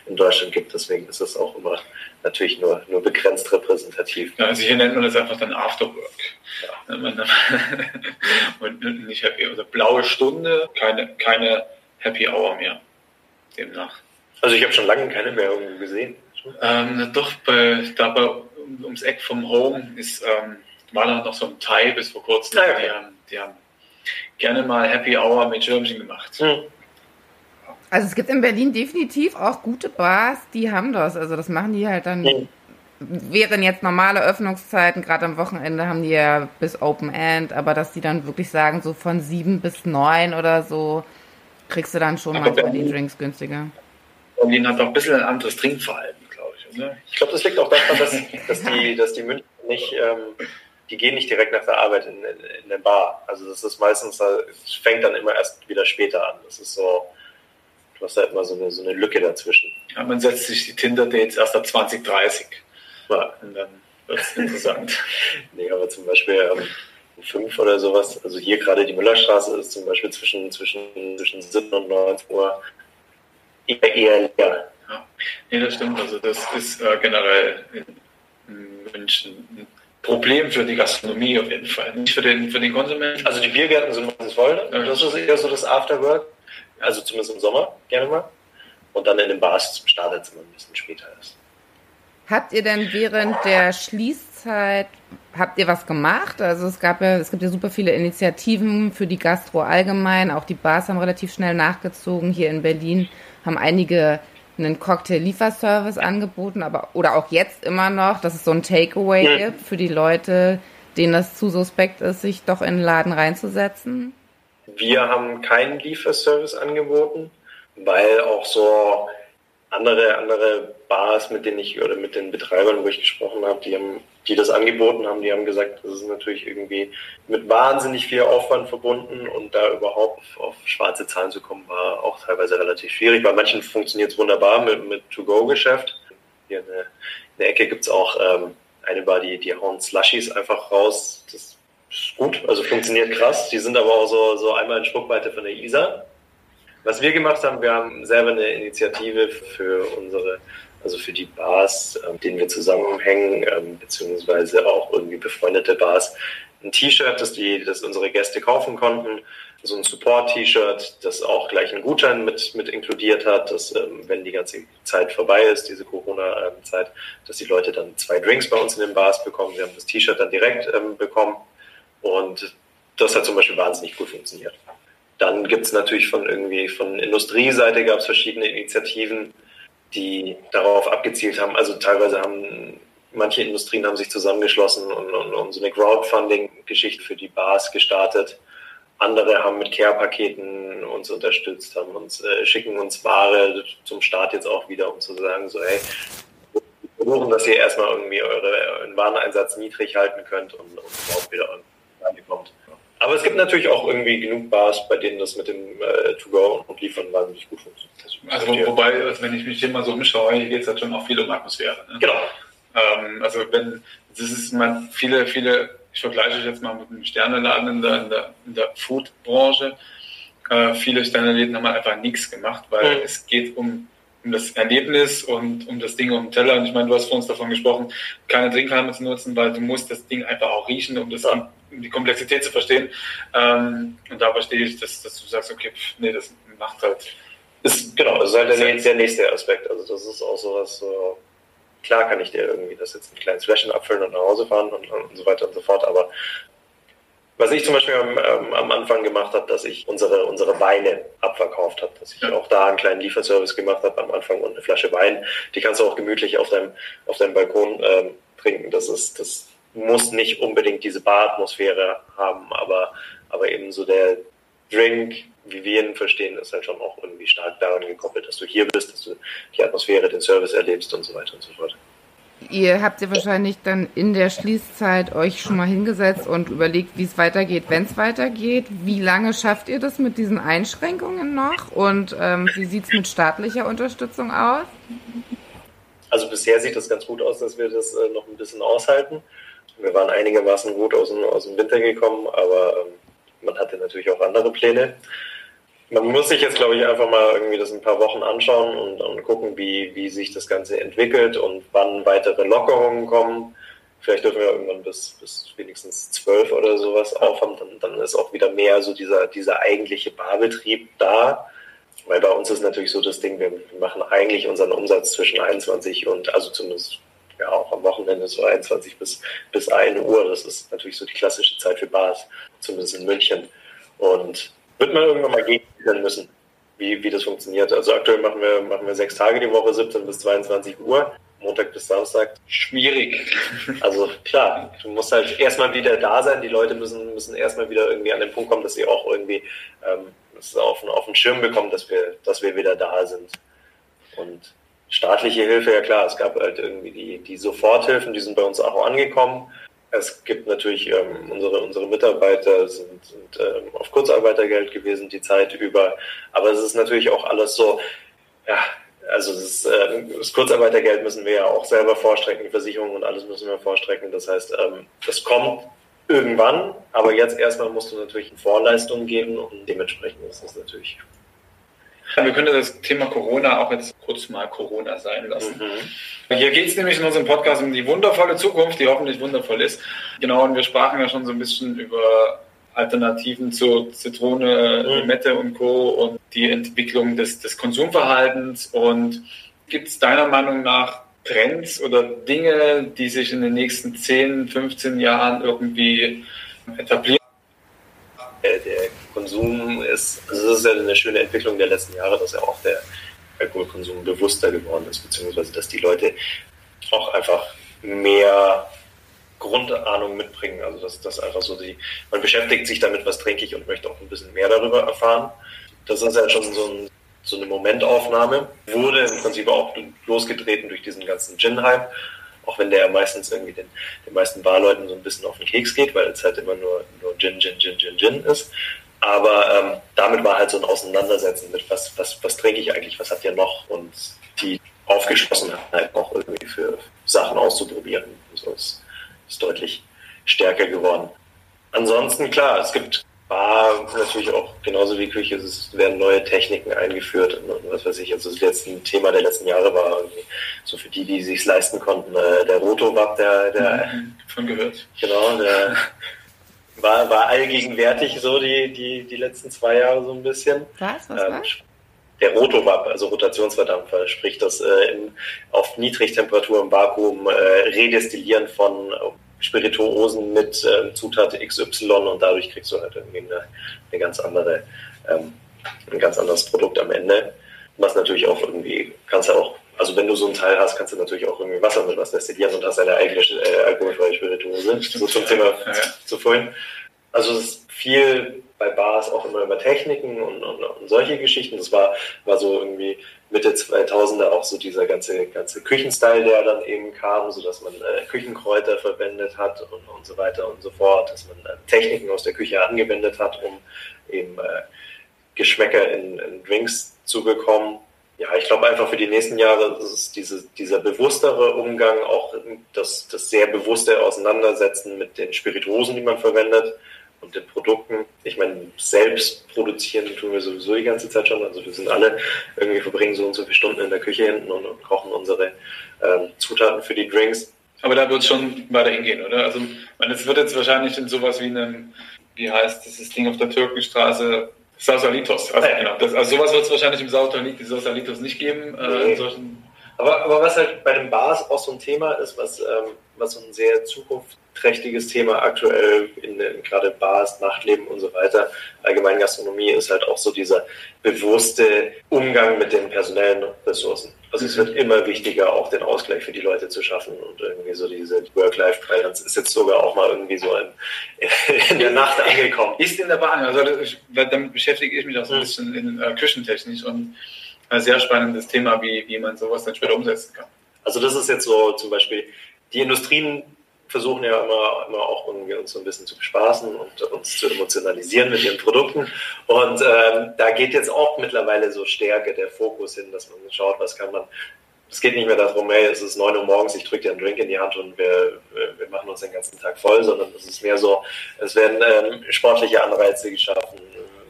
[SPEAKER 3] in Deutschland gibt. Deswegen ist es auch immer natürlich nur, nur begrenzt repräsentativ.
[SPEAKER 2] Ja, also hier nennt man das einfach dann Afterwork. Ja. Und nicht Happy, also blaue Stunde, keine, keine Happy Hour mehr. Demnach.
[SPEAKER 3] Also ich habe schon lange keine Werbung gesehen.
[SPEAKER 2] Ähm, doch, bei, da bei, ums Eck vom Home ist, ähm, war da noch so ein Thai bis vor kurzem. Ah, okay. die, haben, die, haben, gerne mal Happy Hour mit Schirmchen gemacht. Mhm.
[SPEAKER 1] Also es gibt in Berlin definitiv auch gute Bars, die haben das. Also das machen die halt dann. Mhm. Wären jetzt normale Öffnungszeiten, gerade am Wochenende haben die ja bis Open End, aber dass die dann wirklich sagen, so von sieben bis neun oder so, kriegst du dann schon aber manchmal die Drinks günstiger.
[SPEAKER 2] Berlin hat auch ein bisschen ein anderes Trinkverhalten, glaube ich. Oder?
[SPEAKER 3] Ich glaube, das liegt auch daran, dass, dass, die, dass die München nicht, ähm, die gehen nicht direkt nach der Arbeit in, in, in eine Bar. Also das ist meistens, es fängt dann immer erst wieder später an. Das ist so, du hast da immer so eine, so eine Lücke dazwischen.
[SPEAKER 2] Ja, man setzt sich die Tinder-Dates erst ab 2030. Ja. Und dann wird es interessant.
[SPEAKER 3] nee, aber zum Beispiel ähm, fünf oder sowas, also hier gerade die Müllerstraße ist zum Beispiel zwischen, zwischen, zwischen 7 und 19 Uhr eher, eher leer.
[SPEAKER 2] Ja, nee, das stimmt. Also das ist äh, generell in München ein Problem für die Gastronomie auf jeden Fall. Nicht für den, für den Konsumenten.
[SPEAKER 3] Also die Biergärten sind meistens voll. Ne? Das ist eher so das Afterwork. Also zumindest im Sommer gerne mal. Und dann in den Bars startet es immer ein bisschen später erst.
[SPEAKER 1] Habt ihr denn während der Schließzeit, habt ihr was gemacht? Also es gab ja, es gibt ja super viele Initiativen für die Gastro allgemein. Auch die Bars haben relativ schnell nachgezogen. Hier in Berlin haben einige einen Cocktail-Lieferservice angeboten, aber oder auch jetzt immer noch, dass es so ein Takeaway ja. gibt für die Leute, denen das zu suspekt ist, sich doch in den Laden reinzusetzen?
[SPEAKER 3] Wir haben keinen Lieferservice angeboten, weil auch so andere, andere Bars, mit denen ich oder mit den Betreibern, wo ich gesprochen habe, die haben, die das angeboten haben, die haben gesagt, das ist natürlich irgendwie mit wahnsinnig viel Aufwand verbunden und da überhaupt auf, auf schwarze Zahlen zu kommen, war auch teilweise relativ schwierig. Bei manchen funktioniert es wunderbar mit, mit To-Go-Geschäft. Hier in der, in der Ecke gibt's auch ähm, eine Bar, die, die hauen Slushies einfach raus. Das ist gut, also funktioniert krass. Die sind aber auch so, so einmal in Schruckweite von der Isar. Was wir gemacht haben, wir haben selber eine Initiative für unsere, also für die Bars, ähm, denen wir zusammenhängen, ähm, beziehungsweise auch irgendwie befreundete Bars, ein T-Shirt, das das unsere Gäste kaufen konnten, so ein Support-T-Shirt, das auch gleich einen Gutschein mit, mit inkludiert hat, dass ähm, wenn die ganze Zeit vorbei ist, diese Corona-Zeit, dass die Leute dann zwei Drinks bei uns in den Bars bekommen. Sie haben das T-Shirt dann direkt ähm, bekommen und das hat zum Beispiel wahnsinnig gut funktioniert. Dann gibt es natürlich von irgendwie von Industrieseite gab es verschiedene Initiativen, die darauf abgezielt haben. Also teilweise haben manche Industrien haben sich zusammengeschlossen und, und, und so eine Crowdfunding-Geschichte für die Bars gestartet. Andere haben mit Care-Paketen uns unterstützt, haben uns, äh, schicken uns Ware zum Start jetzt auch wieder, um zu sagen, so, hey, wir versuchen, dass ihr erstmal irgendwie eure, euren Wareneinsatz niedrig halten könnt und, und überhaupt wieder ankommt. Aber es gibt natürlich auch irgendwie genug Bars, bei denen das mit dem äh, To-Go und Liefern wahnsinnig gut funktioniert.
[SPEAKER 2] Also, wo, wobei, also wenn ich mich hier mal so umschaue, hier geht es halt schon auch viel um Atmosphäre. Ne?
[SPEAKER 3] Genau.
[SPEAKER 2] Ähm, also wenn, das ist man, viele, viele, ich vergleiche jetzt mal mit einem Sterneladen in der, in der, in der Food-Branche. Äh, viele Sterneläden haben halt einfach nichts gemacht, weil mhm. es geht um um das Erlebnis und um das Ding um den Teller. Und ich meine, du hast vor uns davon gesprochen, keine Trinkhalme zu nutzen, weil du musst das Ding einfach auch riechen, um das ja. Um die Komplexität zu verstehen. Ähm, und da verstehe ich, dass, dass du sagst, okay, pff, nee, das macht halt.
[SPEAKER 3] Ist, genau, das ist halt der, der nächste Aspekt. Also das ist auch sowas, so, klar kann ich dir irgendwie das jetzt in kleinen Flaschen abfüllen und nach Hause fahren und, und so weiter und so fort, aber was ich zum Beispiel am, ähm, am Anfang gemacht habe, dass ich unsere, unsere Weine abverkauft habe, dass ich ja. auch da einen kleinen Lieferservice gemacht habe am Anfang und eine Flasche Wein, die kannst du auch gemütlich auf deinem, auf deinem Balkon ähm, trinken. Das ist, das muss nicht unbedingt diese Baratmosphäre haben, aber, aber eben so der Drink, wie wir ihn verstehen, ist halt schon auch irgendwie stark daran gekoppelt, dass du hier bist, dass du die Atmosphäre, den Service erlebst und so weiter und so fort.
[SPEAKER 1] Ihr habt ja wahrscheinlich dann in der Schließzeit euch schon mal hingesetzt und überlegt, wie es weitergeht, wenn es weitergeht. Wie lange schafft ihr das mit diesen Einschränkungen noch und ähm, wie sieht es mit staatlicher Unterstützung aus?
[SPEAKER 3] Also bisher sieht es ganz gut aus, dass wir das äh, noch ein bisschen aushalten. Wir waren einigermaßen gut aus dem, aus dem Winter gekommen, aber ähm, man hatte natürlich auch andere Pläne man muss sich jetzt, glaube ich, einfach mal irgendwie das ein paar Wochen anschauen und, und gucken, wie, wie sich das Ganze entwickelt und wann weitere Lockerungen kommen. Vielleicht dürfen wir irgendwann bis, bis wenigstens zwölf oder sowas aufhaben. Dann, dann ist auch wieder mehr so dieser, dieser eigentliche Barbetrieb da. Weil bei uns ist natürlich so das Ding, wir machen eigentlich unseren Umsatz zwischen 21 und, also zumindest ja auch am Wochenende so 21 bis, bis 1 Uhr. Das ist natürlich so die klassische Zeit für Bars, zumindest in München. Und wird man irgendwann mal gehen müssen, wie, wie das funktioniert. Also aktuell machen wir, machen wir sechs Tage die Woche, 17 bis 22 Uhr. Montag bis Samstag.
[SPEAKER 2] Schwierig.
[SPEAKER 3] Also klar, du musst halt erstmal wieder da sein. Die Leute müssen, müssen erstmal wieder irgendwie an den Punkt kommen, dass sie auch irgendwie ähm, auf, auf den Schirm bekommen, dass wir, dass wir wieder da sind. Und staatliche Hilfe, ja klar, es gab halt irgendwie die, die Soforthilfen, die sind bei uns auch angekommen. Es gibt natürlich, ähm, unsere, unsere Mitarbeiter sind, sind ähm, auf Kurzarbeitergeld gewesen die Zeit über, aber es ist natürlich auch alles so, ja, also das, äh, das Kurzarbeitergeld müssen wir ja auch selber vorstrecken, die Versicherung und alles müssen wir vorstrecken. Das heißt, ähm, das kommt irgendwann, aber jetzt erstmal musst du natürlich eine Vorleistung geben und dementsprechend ist das natürlich
[SPEAKER 2] wir können das Thema Corona auch jetzt kurz mal Corona sein lassen. Mhm. Hier geht es nämlich in unserem Podcast um die wundervolle Zukunft, die hoffentlich wundervoll ist. Genau, und wir sprachen ja schon so ein bisschen über Alternativen zu Zitrone, mhm. Limette und Co. und die Entwicklung des, des Konsumverhaltens. Und gibt es deiner Meinung nach Trends oder Dinge, die sich in den nächsten 10, 15 Jahren irgendwie etablieren?
[SPEAKER 3] Der, der Konsum ist, also das ist ja eine schöne Entwicklung der letzten Jahre, dass ja auch der, Alkoholkonsum bewusster geworden ist, beziehungsweise dass die Leute auch einfach mehr Grundahnung mitbringen. Also dass das einfach so die, man beschäftigt sich damit, was trinke ich und möchte auch ein bisschen mehr darüber erfahren. Das ist halt schon so, ein, so eine Momentaufnahme. Wurde im Prinzip auch losgetreten durch diesen ganzen Gin-Hype. Auch wenn der meistens irgendwie den, den meisten Barleuten so ein bisschen auf den Keks geht, weil es halt immer nur, nur Gin, Gin, Gin, Gin, Gin ist. Aber ähm, damit war halt so ein Auseinandersetzen mit, was, was, was trinke ich eigentlich, was hat ihr noch und die Aufgeschlossenheit auch irgendwie für Sachen auszuprobieren. So ist, ist deutlich stärker geworden. Ansonsten, klar, es gibt Bar natürlich auch genauso wie Küche, es werden neue Techniken eingeführt und was weiß ich. Also das letzte Thema der letzten Jahre war so für die, die sich leisten konnten, äh, der Rotowab, der, der
[SPEAKER 2] mhm, von gehört.
[SPEAKER 3] Genau, der war, war allgegenwärtig so die, die, die letzten zwei Jahre so ein bisschen.
[SPEAKER 1] Was? Was ähm, war?
[SPEAKER 3] Der Rotowab, also Rotationsverdampfer, sprich das äh, in, auf Niedrigtemperatur im Vakuum äh, Redestillieren von Spirituosen mit äh, Zutat XY und dadurch kriegst du halt irgendwie eine, eine ganz andere, ähm, ein ganz anderes Produkt am Ende. Was natürlich auch irgendwie, kannst du auch, also wenn du so ein Teil hast, kannst du natürlich auch irgendwie Wasser mit was destillieren und hast eine eigene äh, alkoholfreie Spirituose. So zum Thema ja. zu vorhin. Also es ist viel bei Bars auch immer über Techniken und, und, und solche Geschichten. Das war, war so irgendwie Mitte 2000er auch so dieser ganze, ganze Küchenstyle, der dann eben kam, so dass man äh, Küchenkräuter verwendet hat und, und so weiter und so fort, dass man äh, Techniken aus der Küche angewendet hat, um eben äh, Geschmäcker in, in Drinks zu bekommen. Ja, ich glaube einfach für die nächsten Jahre ist diese, dieser bewusstere Umgang, auch das, das sehr bewusste Auseinandersetzen mit den Spirituosen, die man verwendet, und den Produkten. Ich meine, selbst produzieren tun wir sowieso die ganze Zeit schon. Also wir sind alle irgendwie verbringen so und so viele Stunden in der Küche hinten und, und kochen unsere ähm, Zutaten für die Drinks.
[SPEAKER 2] Aber da wird es schon weiter hingehen, oder? Also, meine, es wird jetzt wahrscheinlich in sowas wie einem, wie heißt dieses Ding auf der Türkenstraße, Sausalitos. Also, ja. genau, das, also sowas wird es wahrscheinlich im Sausalitos nicht geben. Äh, nee. Äh,
[SPEAKER 3] aber, aber was halt bei den Bars auch so ein Thema ist, was, ähm, was so ein sehr zukunftsträchtiges Thema aktuell in, in gerade Bars, Nachtleben und so weiter, allgemein Gastronomie, ist halt auch so dieser bewusste Umgang mit den personellen Ressourcen. Also mhm. es wird immer wichtiger, auch den Ausgleich für die Leute zu schaffen und irgendwie so diese Work-Life-Balance ist jetzt sogar auch mal irgendwie so in, in der Nacht angekommen.
[SPEAKER 2] Ist in der Bahn, also damit beschäftige ich mich auch so ein mhm. bisschen in äh, Küchentechnik und ein sehr spannendes Thema, wie, wie man sowas dann später umsetzen kann.
[SPEAKER 3] Also das ist jetzt so zum Beispiel, die Industrien versuchen ja immer, immer auch irgendwie uns so ein bisschen zu bespaßen und uns zu emotionalisieren mit ihren Produkten. Und ähm, da geht jetzt auch mittlerweile so stärker der Fokus hin, dass man schaut, was kann man. Es geht nicht mehr darum, hey, es ist 9 Uhr morgens, ich drücke dir einen Drink in die Hand und wir, wir machen uns den ganzen Tag voll, sondern es ist mehr so, es werden ähm, sportliche Anreize geschaffen,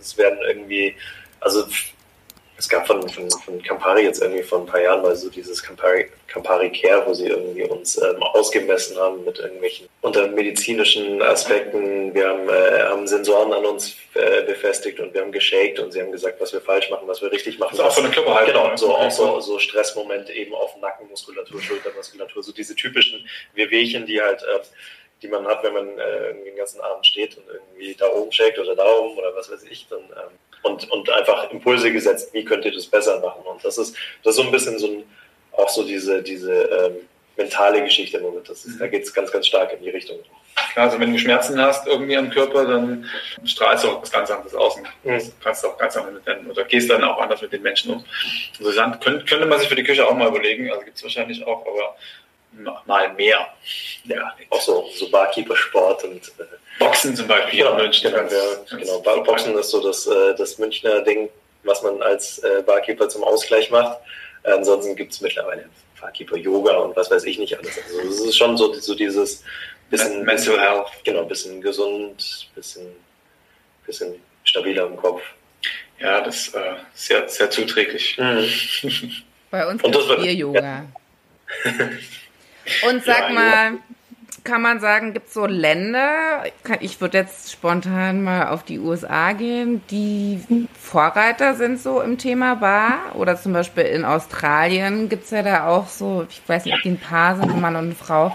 [SPEAKER 3] es werden irgendwie, also es gab von, von, von Campari jetzt irgendwie vor ein paar Jahren mal so dieses Campari, Campari Care, wo sie irgendwie uns ähm, ausgemessen haben mit irgendwelchen unter medizinischen Aspekten. Wir haben, äh, haben Sensoren an uns äh, befestigt und wir haben geshaked und sie haben gesagt, was wir falsch machen, was wir richtig machen.
[SPEAKER 2] Das ist auch so eine halt.
[SPEAKER 3] Genau, so auch so, so Stressmomente eben auf Nackenmuskulatur, Schultermuskulatur, so diese typischen Wehwehchen, die halt äh, die man hat, wenn man äh, den ganzen Abend steht und irgendwie da oben shakt oder da oben oder was weiß ich, dann ähm, und, und einfach Impulse gesetzt, wie könnt ihr das besser machen. Und das ist, das ist so ein bisschen so ein, auch so diese, diese ähm, mentale Geschichte im Moment. Das ist, mhm. Da geht es ganz, ganz stark in die Richtung.
[SPEAKER 2] Klar, also wenn du Schmerzen hast irgendwie am Körper, dann strahlst du auch was ganz anderes aus. Mhm. kannst du auch ganz anders mit oder gehst dann auch anders mit den Menschen um. Also könnte, könnte man sich für die Küche auch mal überlegen, also gibt es wahrscheinlich auch, aber mal mehr.
[SPEAKER 3] Ja, auch so, so Barkeeper-Sport und äh,
[SPEAKER 2] Boxen zum Beispiel
[SPEAKER 3] in München. Genau, ja, genau. Boxen ist so das, äh, das Münchner Ding, was man als äh, Barkeeper zum Ausgleich macht. ansonsten gibt es mittlerweile Barkeeper-Yoga und was weiß ich nicht alles. Also es ist schon so, so dieses bisschen
[SPEAKER 2] Mental Health.
[SPEAKER 3] Genau, bisschen gesund, bisschen, bisschen stabiler im Kopf.
[SPEAKER 2] Ja, das ist äh, sehr, sehr zuträglich. Mhm.
[SPEAKER 1] Bei uns gibt es Bier-Yoga. Ja. Und sag ja, mal, kann man sagen, gibt es so Länder, ich würde jetzt spontan mal auf die USA gehen, die Vorreiter sind so im Thema Bar? Oder zum Beispiel in Australien gibt es ja da auch so, ich weiß nicht, ob die ein Paar sind, ein Mann und eine Frau,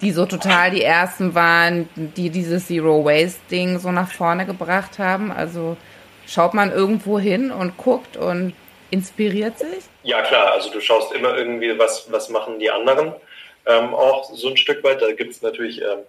[SPEAKER 1] die so total die ersten waren, die dieses Zero Waste Ding so nach vorne gebracht haben. Also schaut man irgendwo hin und guckt und inspiriert sich?
[SPEAKER 3] Ja, klar. Also du schaust immer irgendwie, was, was machen die anderen ähm, auch so ein Stück weit. Da gibt es natürlich, ähm,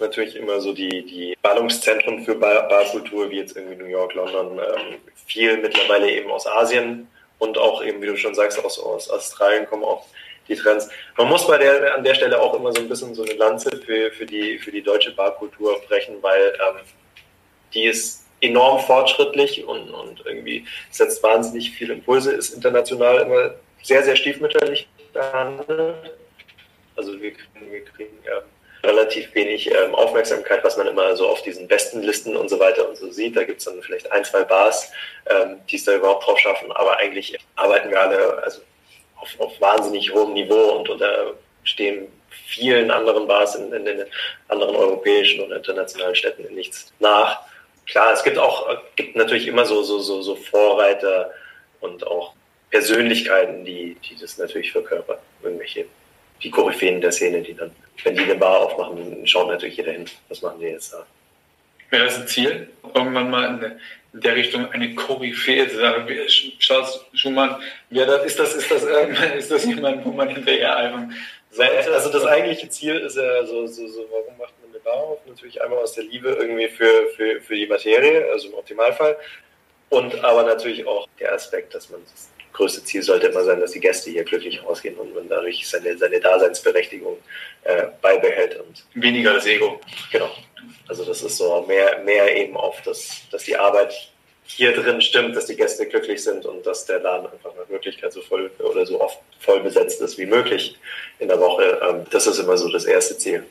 [SPEAKER 3] natürlich immer so die, die Ballungszentren für Bar Barkultur, wie jetzt irgendwie New York, London, ähm, viel mittlerweile eben aus Asien und auch eben, wie du schon sagst, aus, aus Australien kommen auch die Trends. Man muss bei der, an der Stelle auch immer so ein bisschen so eine Lanze für, für, die, für die deutsche Barkultur brechen, weil ähm, die ist enorm fortschrittlich und, und irgendwie setzt wahnsinnig viele Impulse, ist international immer sehr, sehr stiefmütterlich behandelt. Also wir kriegen, wir kriegen ähm, relativ wenig ähm, Aufmerksamkeit, was man immer so auf diesen besten Listen und so weiter und so sieht. Da gibt es dann vielleicht ein, zwei Bars, ähm, die es da überhaupt drauf schaffen, aber eigentlich arbeiten wir alle also auf, auf wahnsinnig hohem Niveau und unterstehen vielen anderen Bars in, in den anderen europäischen und internationalen Städten in nichts nach. Klar, es gibt auch gibt natürlich immer so, so, so, so Vorreiter und auch Persönlichkeiten, die, die das natürlich verkörpern. Irgendwelche, die Koryphäen der Szene, die dann, wenn die eine Bar aufmachen, schaut natürlich jeder hin. Was machen die jetzt da?
[SPEAKER 2] Wäre das ein Ziel, irgendwann mal in der Richtung eine Koryphäe zu sagen? Charles Schumann, wer das, ist, das, ist, das, ist das jemand, wo man hinterher einfach
[SPEAKER 3] sollte? Also das eigentliche Ziel ist ja so, so, so warum macht man eine Bar auf? Natürlich einmal aus der Liebe irgendwie für, für, für die Materie, also im Optimalfall. Und aber natürlich auch der Aspekt, dass man das größte Ziel sollte immer sein, dass die Gäste hier glücklich rausgehen und man dadurch seine, seine Daseinsberechtigung äh, beibehält und
[SPEAKER 2] weniger das Ego.
[SPEAKER 3] Genau. Also das ist so mehr, mehr eben auf das, dass die Arbeit hier drin stimmt, dass die Gäste glücklich sind und dass der Laden einfach nach Möglichkeit so voll oder so oft voll besetzt ist wie möglich in der Woche. Ähm, das ist immer so das erste Ziel.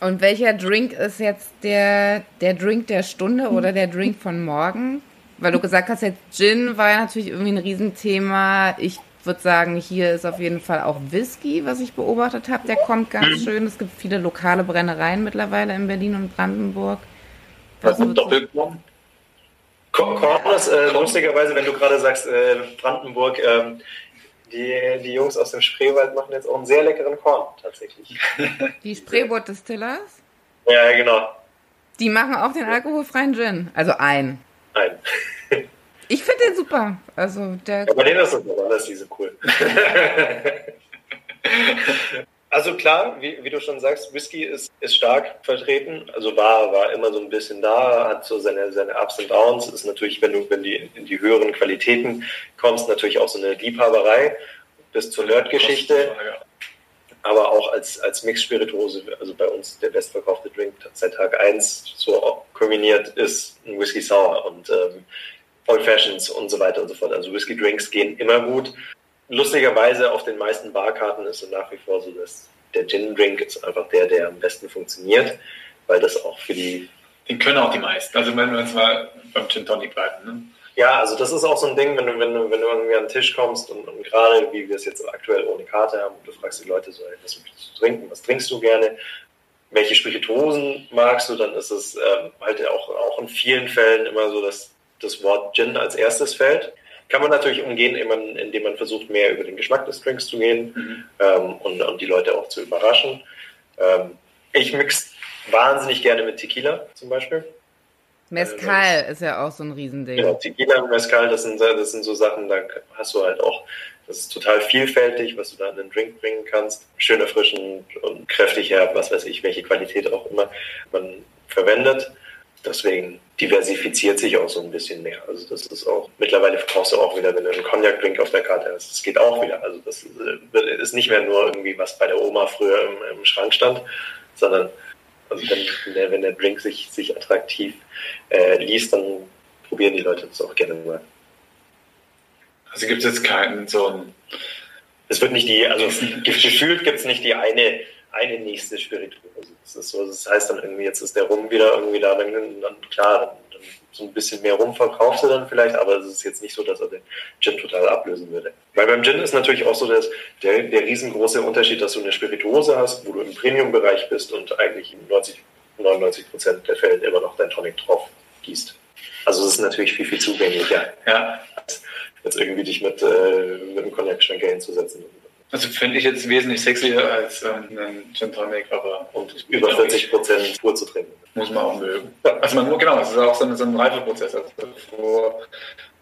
[SPEAKER 1] Und welcher Drink ist jetzt der, der Drink der Stunde oder der Drink von morgen? Weil du gesagt hast, jetzt Gin war ja natürlich irgendwie ein Riesenthema. Ich würde sagen, hier ist auf jeden Fall auch Whisky, was ich beobachtet habe. Der kommt ganz mhm. schön. Es gibt viele lokale Brennereien mittlerweile in Berlin und Brandenburg.
[SPEAKER 3] Was ist Doppelkorn? Korn ist äh, lustigerweise, wenn du gerade sagst, äh, Brandenburg, äh, die, die Jungs aus dem Spreewald machen jetzt auch einen sehr leckeren Korn, tatsächlich.
[SPEAKER 1] Die Spreewald Distillers?
[SPEAKER 3] Ja, genau.
[SPEAKER 1] Die machen auch den alkoholfreien Gin. Also ein.
[SPEAKER 3] Ein.
[SPEAKER 1] Ich finde den super. Also der.
[SPEAKER 3] Ja, bei denen ist das besonders diese cool. also klar, wie, wie, du schon sagst, Whisky ist, ist stark vertreten. Also war, war immer so ein bisschen da, hat so seine, seine Ups und Downs. Ist natürlich, wenn du wenn die, in die höheren Qualitäten kommst, natürlich auch so eine Liebhaberei bis zur Nerdgeschichte. Aber auch als, als Mix-Spirituose, also bei uns der bestverkaufte Drink seit Tag 1 so kombiniert ist ein Whisky Sour. Und ähm, Old Fashions und so weiter und so fort. Also Whisky Drinks gehen immer gut. Lustigerweise auf den meisten Barkarten ist es nach wie vor so, dass der Gin Drink ist einfach der, der am besten funktioniert, weil das auch für die.
[SPEAKER 2] Den können auch die meisten. Also wenn wir jetzt mal beim Gin Tonic bleiben. Ne?
[SPEAKER 3] Ja, also das ist auch so ein Ding, wenn du, wenn du, wenn du irgendwie an den Tisch kommst und, und gerade wie wir es jetzt aktuell ohne Karte haben, du fragst die Leute so, hey, was willst du trinken, was trinkst du gerne, welche Spirituosen magst du, dann ist es ähm, halt auch, auch in vielen Fällen immer so, dass das Wort Gin als erstes fällt. Kann man natürlich umgehen, indem man versucht, mehr über den Geschmack des Drinks zu gehen mhm. ähm, und, und, die Leute auch zu überraschen. Ähm, ich mix wahnsinnig gerne mit Tequila zum Beispiel.
[SPEAKER 1] Mezcal also, ist ja auch so ein Riesending.
[SPEAKER 3] Genau, Tequila und Mezcal, das sind, das sind so Sachen, da hast du halt auch, das ist total vielfältig, was du da in den Drink bringen kannst. Schön erfrischend und kräftig herb, was weiß ich, welche Qualität auch immer man verwendet. Deswegen diversifiziert sich auch so ein bisschen mehr. Also das ist auch, mittlerweile verkaufst du auch wieder, wenn du einen Cognac-Drink auf der Karte hast. Das geht auch wieder. Also das ist nicht mehr nur irgendwie, was bei der Oma früher im, im Schrank stand, sondern also wenn, der, wenn der Drink sich, sich attraktiv äh, liest, dann probieren die Leute das auch gerne mal.
[SPEAKER 2] Also gibt es jetzt keinen so ein...
[SPEAKER 3] Es wird nicht die, also gefühlt gibt es nicht die eine eine nächste Spirituose. Das ist so, das heißt dann irgendwie, jetzt ist der Rum wieder irgendwie da, dann, dann klar, dann, dann so ein bisschen mehr Rum verkaufst du dann vielleicht, aber es ist jetzt nicht so, dass er den Gin total ablösen würde. Weil beim Gin ist natürlich auch so dass der, der riesengroße Unterschied, dass du eine Spirituose hast, wo du im Premium-Bereich bist und eigentlich in 90, 99 Prozent der Fälle immer noch dein Tonic drauf gießt. Also es ist natürlich viel, viel zugänglicher, ja. als, als irgendwie dich mit, äh, mit einem Cognac-Schenker hinzusetzen
[SPEAKER 2] also finde ich jetzt wesentlich sexier als ähm, ein Gin Tonic, aber
[SPEAKER 3] und über 40 Prozent pur zu trinken.
[SPEAKER 2] Muss man auch mögen. Also man, genau, es ist auch so ein, so ein Reifeprozess. Also vor,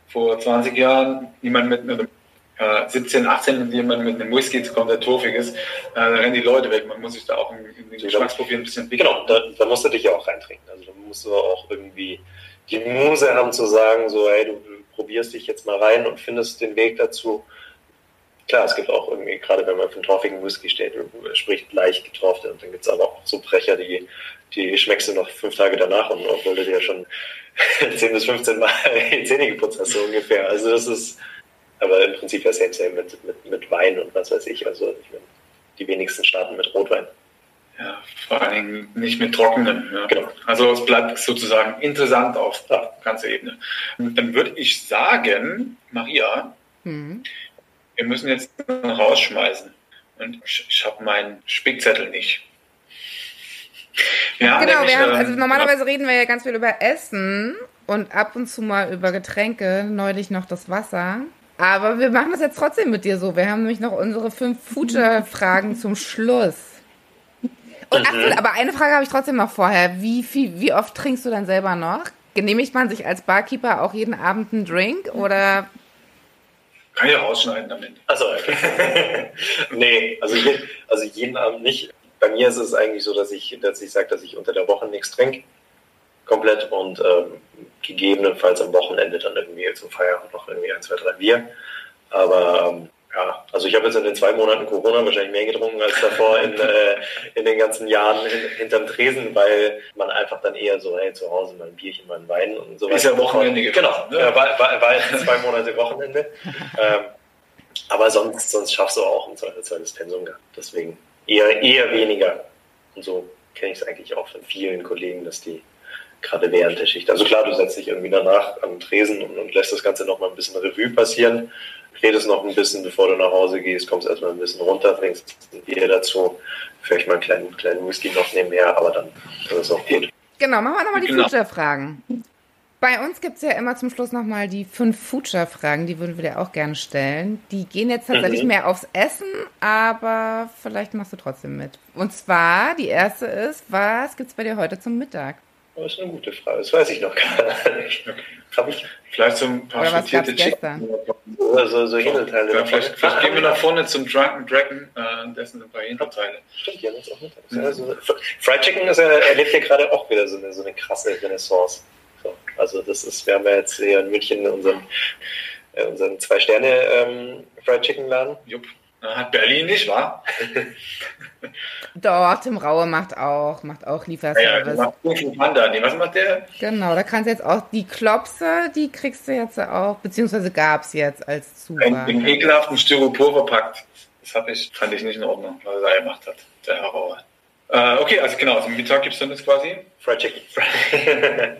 [SPEAKER 2] vor 20 Jahren jemand mit einem äh, 17, 18 und jemand mit einem Whisky kommt, der torfig ist, äh, da rennen die Leute weg. Man muss sich da auch in, in den Geschmacksprofil ein bisschen
[SPEAKER 3] entwickeln. Genau, da, da musst du dich ja auch reintrinken. Also da musst du auch irgendwie die Muse haben zu sagen, so, hey, du, du probierst dich jetzt mal rein und findest den Weg dazu. Klar, es gibt auch irgendwie, gerade wenn man von torfigen Whisky steht, spricht leicht getorfte und dann gibt es aber auch so Brecher, die, die schmeckst du noch fünf Tage danach und obwohl du dir schon 10 bis 15 Mal die Zähne geputzt hast, so ungefähr. Also das ist, aber im Prinzip ja same, same mit, mit, mit Wein und was weiß ich. Also ich meine, die wenigsten starten mit Rotwein.
[SPEAKER 2] Ja, vor allen Dingen nicht mit trockenen. Ja. Genau. Also es bleibt sozusagen interessant auf der ganzen Ebene. Dann würde ich sagen, Maria, mhm. Wir müssen jetzt rausschmeißen. Und ich, ich habe meinen Spickzettel nicht.
[SPEAKER 1] Ja, genau, nämlich, wir haben, also ähm, normalerweise reden wir ja ganz viel über Essen und ab und zu mal über Getränke, neulich noch das Wasser. Aber wir machen das jetzt trotzdem mit dir so. Wir haben nämlich noch unsere fünf Future-Fragen zum Schluss. Und ach, mhm. aber eine Frage habe ich trotzdem noch vorher. Wie, viel, wie oft trinkst du dann selber noch? Genehmigt man sich als Barkeeper auch jeden Abend einen Drink oder?
[SPEAKER 2] Kann ich rausschneiden damit.
[SPEAKER 3] Also, nee, also, je, also jeden Abend nicht. Bei mir ist es eigentlich so, dass ich, dass ich sage, dass ich unter der Woche nichts trinke. Komplett und ähm, gegebenenfalls am Wochenende dann irgendwie zum Feierabend noch irgendwie ein, zwei, drei Bier. Aber ähm, ja, also ich habe jetzt in den zwei Monaten Corona wahrscheinlich mehr getrunken als davor in, äh, in den ganzen Jahren hin, hinterm Tresen, weil man einfach dann eher so, hey, zu Hause mal ein Bierchen, mal ein Wein und so weiter.
[SPEAKER 2] Ist ja Wochenende
[SPEAKER 3] Genau, ne? ja, war, war, war jetzt zwei Monate Wochenende. ähm, aber sonst, sonst schaffst du auch ein zweites Pensum gehabt. Deswegen eher, eher weniger. Und so kenne ich es eigentlich auch von vielen Kollegen, dass die gerade während der Schicht, also klar, du setzt dich irgendwie danach am Tresen und, und lässt das Ganze nochmal ein bisschen Revue passieren redest noch ein bisschen, bevor du nach Hause gehst, kommst erstmal ein bisschen runter, trinkst ein Bier dazu, vielleicht mal einen kleinen, kleinen Whisky noch nebenher, aber dann, dann ist es auch gut.
[SPEAKER 1] Genau, machen wir nochmal die genau. Future-Fragen. Bei uns gibt es ja immer zum Schluss nochmal die fünf Future-Fragen, die würden wir dir auch gerne stellen. Die gehen jetzt tatsächlich mhm. mehr aufs Essen, aber vielleicht machst du trotzdem mit. Und zwar, die erste ist, was gibt es bei dir heute zum Mittag?
[SPEAKER 3] Das ist eine gute Frage. Das weiß ich noch gar nicht.
[SPEAKER 2] Habe ich vielleicht so ein paar frittierte Chicken
[SPEAKER 3] oder so, so Hähnchenteile.
[SPEAKER 2] Ja, vielleicht, vielleicht gehen wir nach vorne zum Drunken Dragon, äh, dessen sind ein paar Hähnchenteile.
[SPEAKER 3] Stimmt, haben jetzt auch mit. Mhm. Also, Fried Chicken ist, erlebt ja gerade auch wieder so eine, so eine krasse Renaissance. So, also das ist, wir haben ja jetzt hier in München unseren, äh, unseren Zwei-Sterne ähm, Fried Chicken Laden.
[SPEAKER 2] Jupp. Hat Berlin nicht, wa?
[SPEAKER 1] Doch, Tim Raue macht auch, macht auch Lieferservice. Ja,
[SPEAKER 2] macht Panda. Nee, was macht der?
[SPEAKER 1] Genau, da kannst du jetzt auch die Klopse, die kriegst du jetzt auch, beziehungsweise gab es jetzt als
[SPEAKER 2] Zugang. In ekelhaften Styropor verpackt. Das habe ich, fand ich nicht in Ordnung, was er da gemacht hat, der Herr Raue. Äh, okay, also genau, also Mittag gibt es dann das quasi?
[SPEAKER 3] Fried Chicken.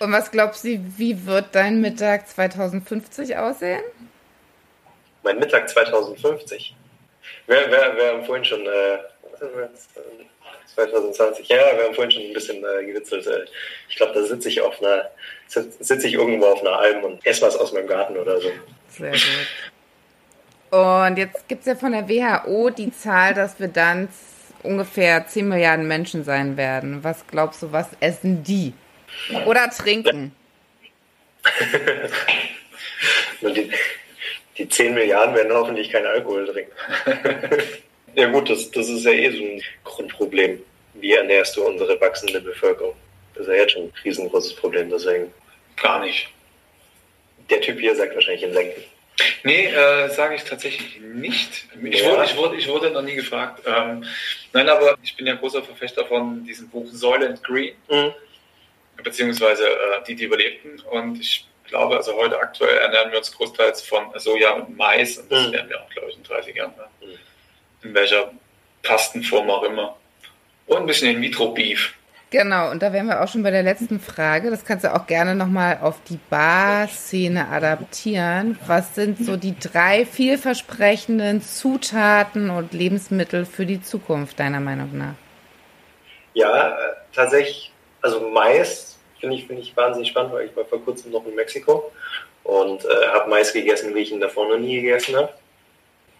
[SPEAKER 1] Und was glaubst du, wie wird dein Mittag 2050 aussehen?
[SPEAKER 3] Mein Mittag 2050. Wir, wir, wir haben vorhin schon, äh, 2020, ja, wir haben vorhin schon ein bisschen äh, gewitzelt. Äh, ich glaube, da sitze ich auf einer, sitze ich irgendwo auf einer Alm und esse was aus meinem Garten oder so.
[SPEAKER 1] Sehr gut. Und jetzt gibt es ja von der WHO die Zahl, dass wir dann ungefähr 10 Milliarden Menschen sein werden. Was glaubst du, was essen die? Oder trinken?
[SPEAKER 3] die, die 10 Milliarden werden hoffentlich keinen Alkohol trinken. ja gut, das, das ist ja eh so ein Grundproblem. Wie ernährst du unsere wachsende Bevölkerung? Das ist ja jetzt schon ein riesengroßes Problem, deswegen.
[SPEAKER 2] Gar nicht.
[SPEAKER 3] Der Typ hier sagt wahrscheinlich in Senken.
[SPEAKER 2] Nee, äh, sage ich tatsächlich nicht. Ich, ja. wurde, ich, wurde, ich wurde noch nie gefragt. Ähm, nein, aber ich bin ja großer Verfechter von diesem Buch Soylent Green, mhm. beziehungsweise äh, die, die überlebten. Und ich glaube, also heute aktuell ernähren wir uns großteils von Soja und Mais und das mhm. werden wir auch, glaube ich, in 30 Jahren. Ne? In welcher Pastenform auch immer. Und ein bisschen In-vitro-Beef.
[SPEAKER 1] Genau, und da wären wir auch schon bei der letzten Frage. Das kannst du auch gerne nochmal auf die Bar-Szene adaptieren. Was sind so die drei vielversprechenden Zutaten und Lebensmittel für die Zukunft, deiner Meinung nach?
[SPEAKER 3] Ja, äh, tatsächlich, also Mais finde ich, find ich wahnsinnig spannend, weil ich war vor kurzem noch in Mexiko und äh, habe Mais gegessen, wie ich ihn davor noch nie gegessen habe.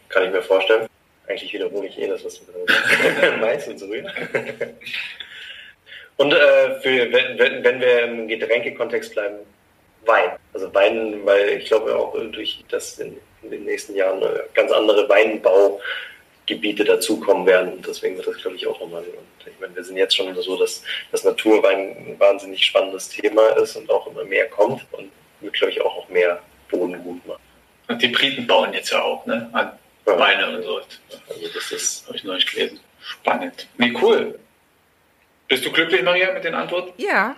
[SPEAKER 3] Kann ich mir vorstellen. Eigentlich wiederhole ich eh das, was du Mais und so Und äh, für, wenn, wenn wir im Getränkekontext bleiben, Wein. Also Wein, weil ich glaube auch durch das in, in den nächsten Jahren ganz andere Weinbaugebiete dazukommen werden. deswegen wird das, glaube ich, auch nochmal. Und ich meine, wir sind jetzt schon so, dass das Naturwein ein wahnsinnig spannendes Thema ist und auch immer mehr kommt und wird, glaube ich, auch noch mehr Boden gut machen.
[SPEAKER 2] Und die Briten bauen jetzt ja auch, ne? An Weine und so. Also das ist, habe ich noch nicht gelesen. Spannend. Nee, cool. Bist du glücklich, Maria, mit den Antworten?
[SPEAKER 1] Ja,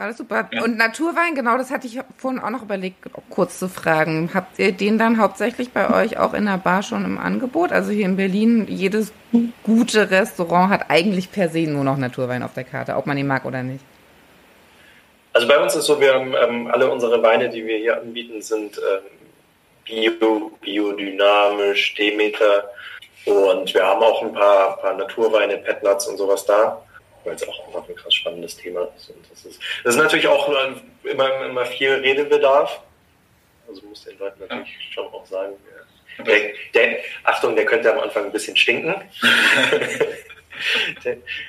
[SPEAKER 1] alles super. Ja. Und Naturwein, genau, das hatte ich vorhin auch noch überlegt, kurz zu fragen. Habt ihr den dann hauptsächlich bei euch auch in der Bar schon im Angebot? Also hier in Berlin, jedes gute Restaurant hat eigentlich per se nur noch Naturwein auf der Karte, ob man ihn mag oder nicht.
[SPEAKER 3] Also bei uns ist so, wir haben ähm, alle unsere Weine, die wir hier anbieten, sind ähm, bio, biodynamisch, Demeter und wir haben auch ein paar, paar Naturweine, Petnuts und sowas da weil es auch einfach ein krass spannendes Thema ist. Und das, ist das ist natürlich auch immer, immer viel Redebedarf. Also muss den Leuten natürlich ja. schon auch sagen, der, der, Achtung, der könnte am Anfang ein bisschen stinken.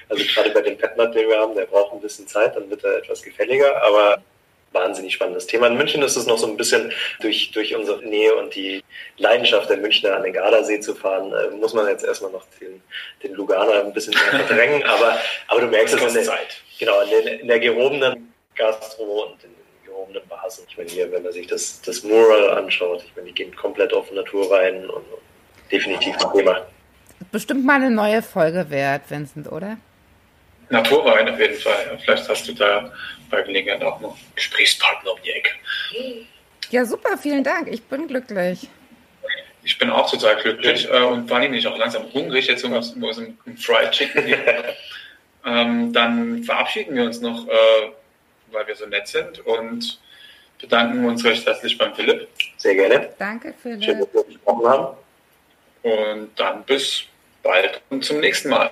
[SPEAKER 3] also gerade bei dem Petnut, den wir haben, der braucht ein bisschen Zeit, dann wird er etwas gefälliger, aber wahnsinnig spannendes Thema. In München ist es noch so ein bisschen durch, durch unsere Nähe und die Leidenschaft der Münchner an den Gardasee zu fahren, äh, muss man jetzt erstmal noch den, den Luganer ein bisschen mehr verdrängen, aber, aber du merkst es in der, Zeit. Genau, in der, in der gehobenen Gastro und in den gehobenen Bars. Und ich meine, hier, wenn man sich das, das Mural anschaut, ich meine, die gehen komplett auf Natur rein und, und definitiv ein Thema.
[SPEAKER 1] Bestimmt mal eine neue Folge wert, Vincent, oder?
[SPEAKER 2] Naturwein auf jeden Fall. Vielleicht hast du da bei Gelegenheit auch noch Gesprächspartner um die Ecke.
[SPEAKER 1] Ja, super, vielen Dank. Ich bin glücklich.
[SPEAKER 2] Ich bin auch total glücklich äh, und vor allem bin ich auch langsam hungrig, jetzt um aus dem Fried Chicken ähm, Dann verabschieden wir uns noch, äh, weil wir so nett sind und bedanken uns recht herzlich beim Philipp.
[SPEAKER 3] Sehr gerne.
[SPEAKER 1] Danke, Philipp. Schön, dass
[SPEAKER 3] wir gesprochen haben.
[SPEAKER 2] Und dann bis bald und zum nächsten Mal.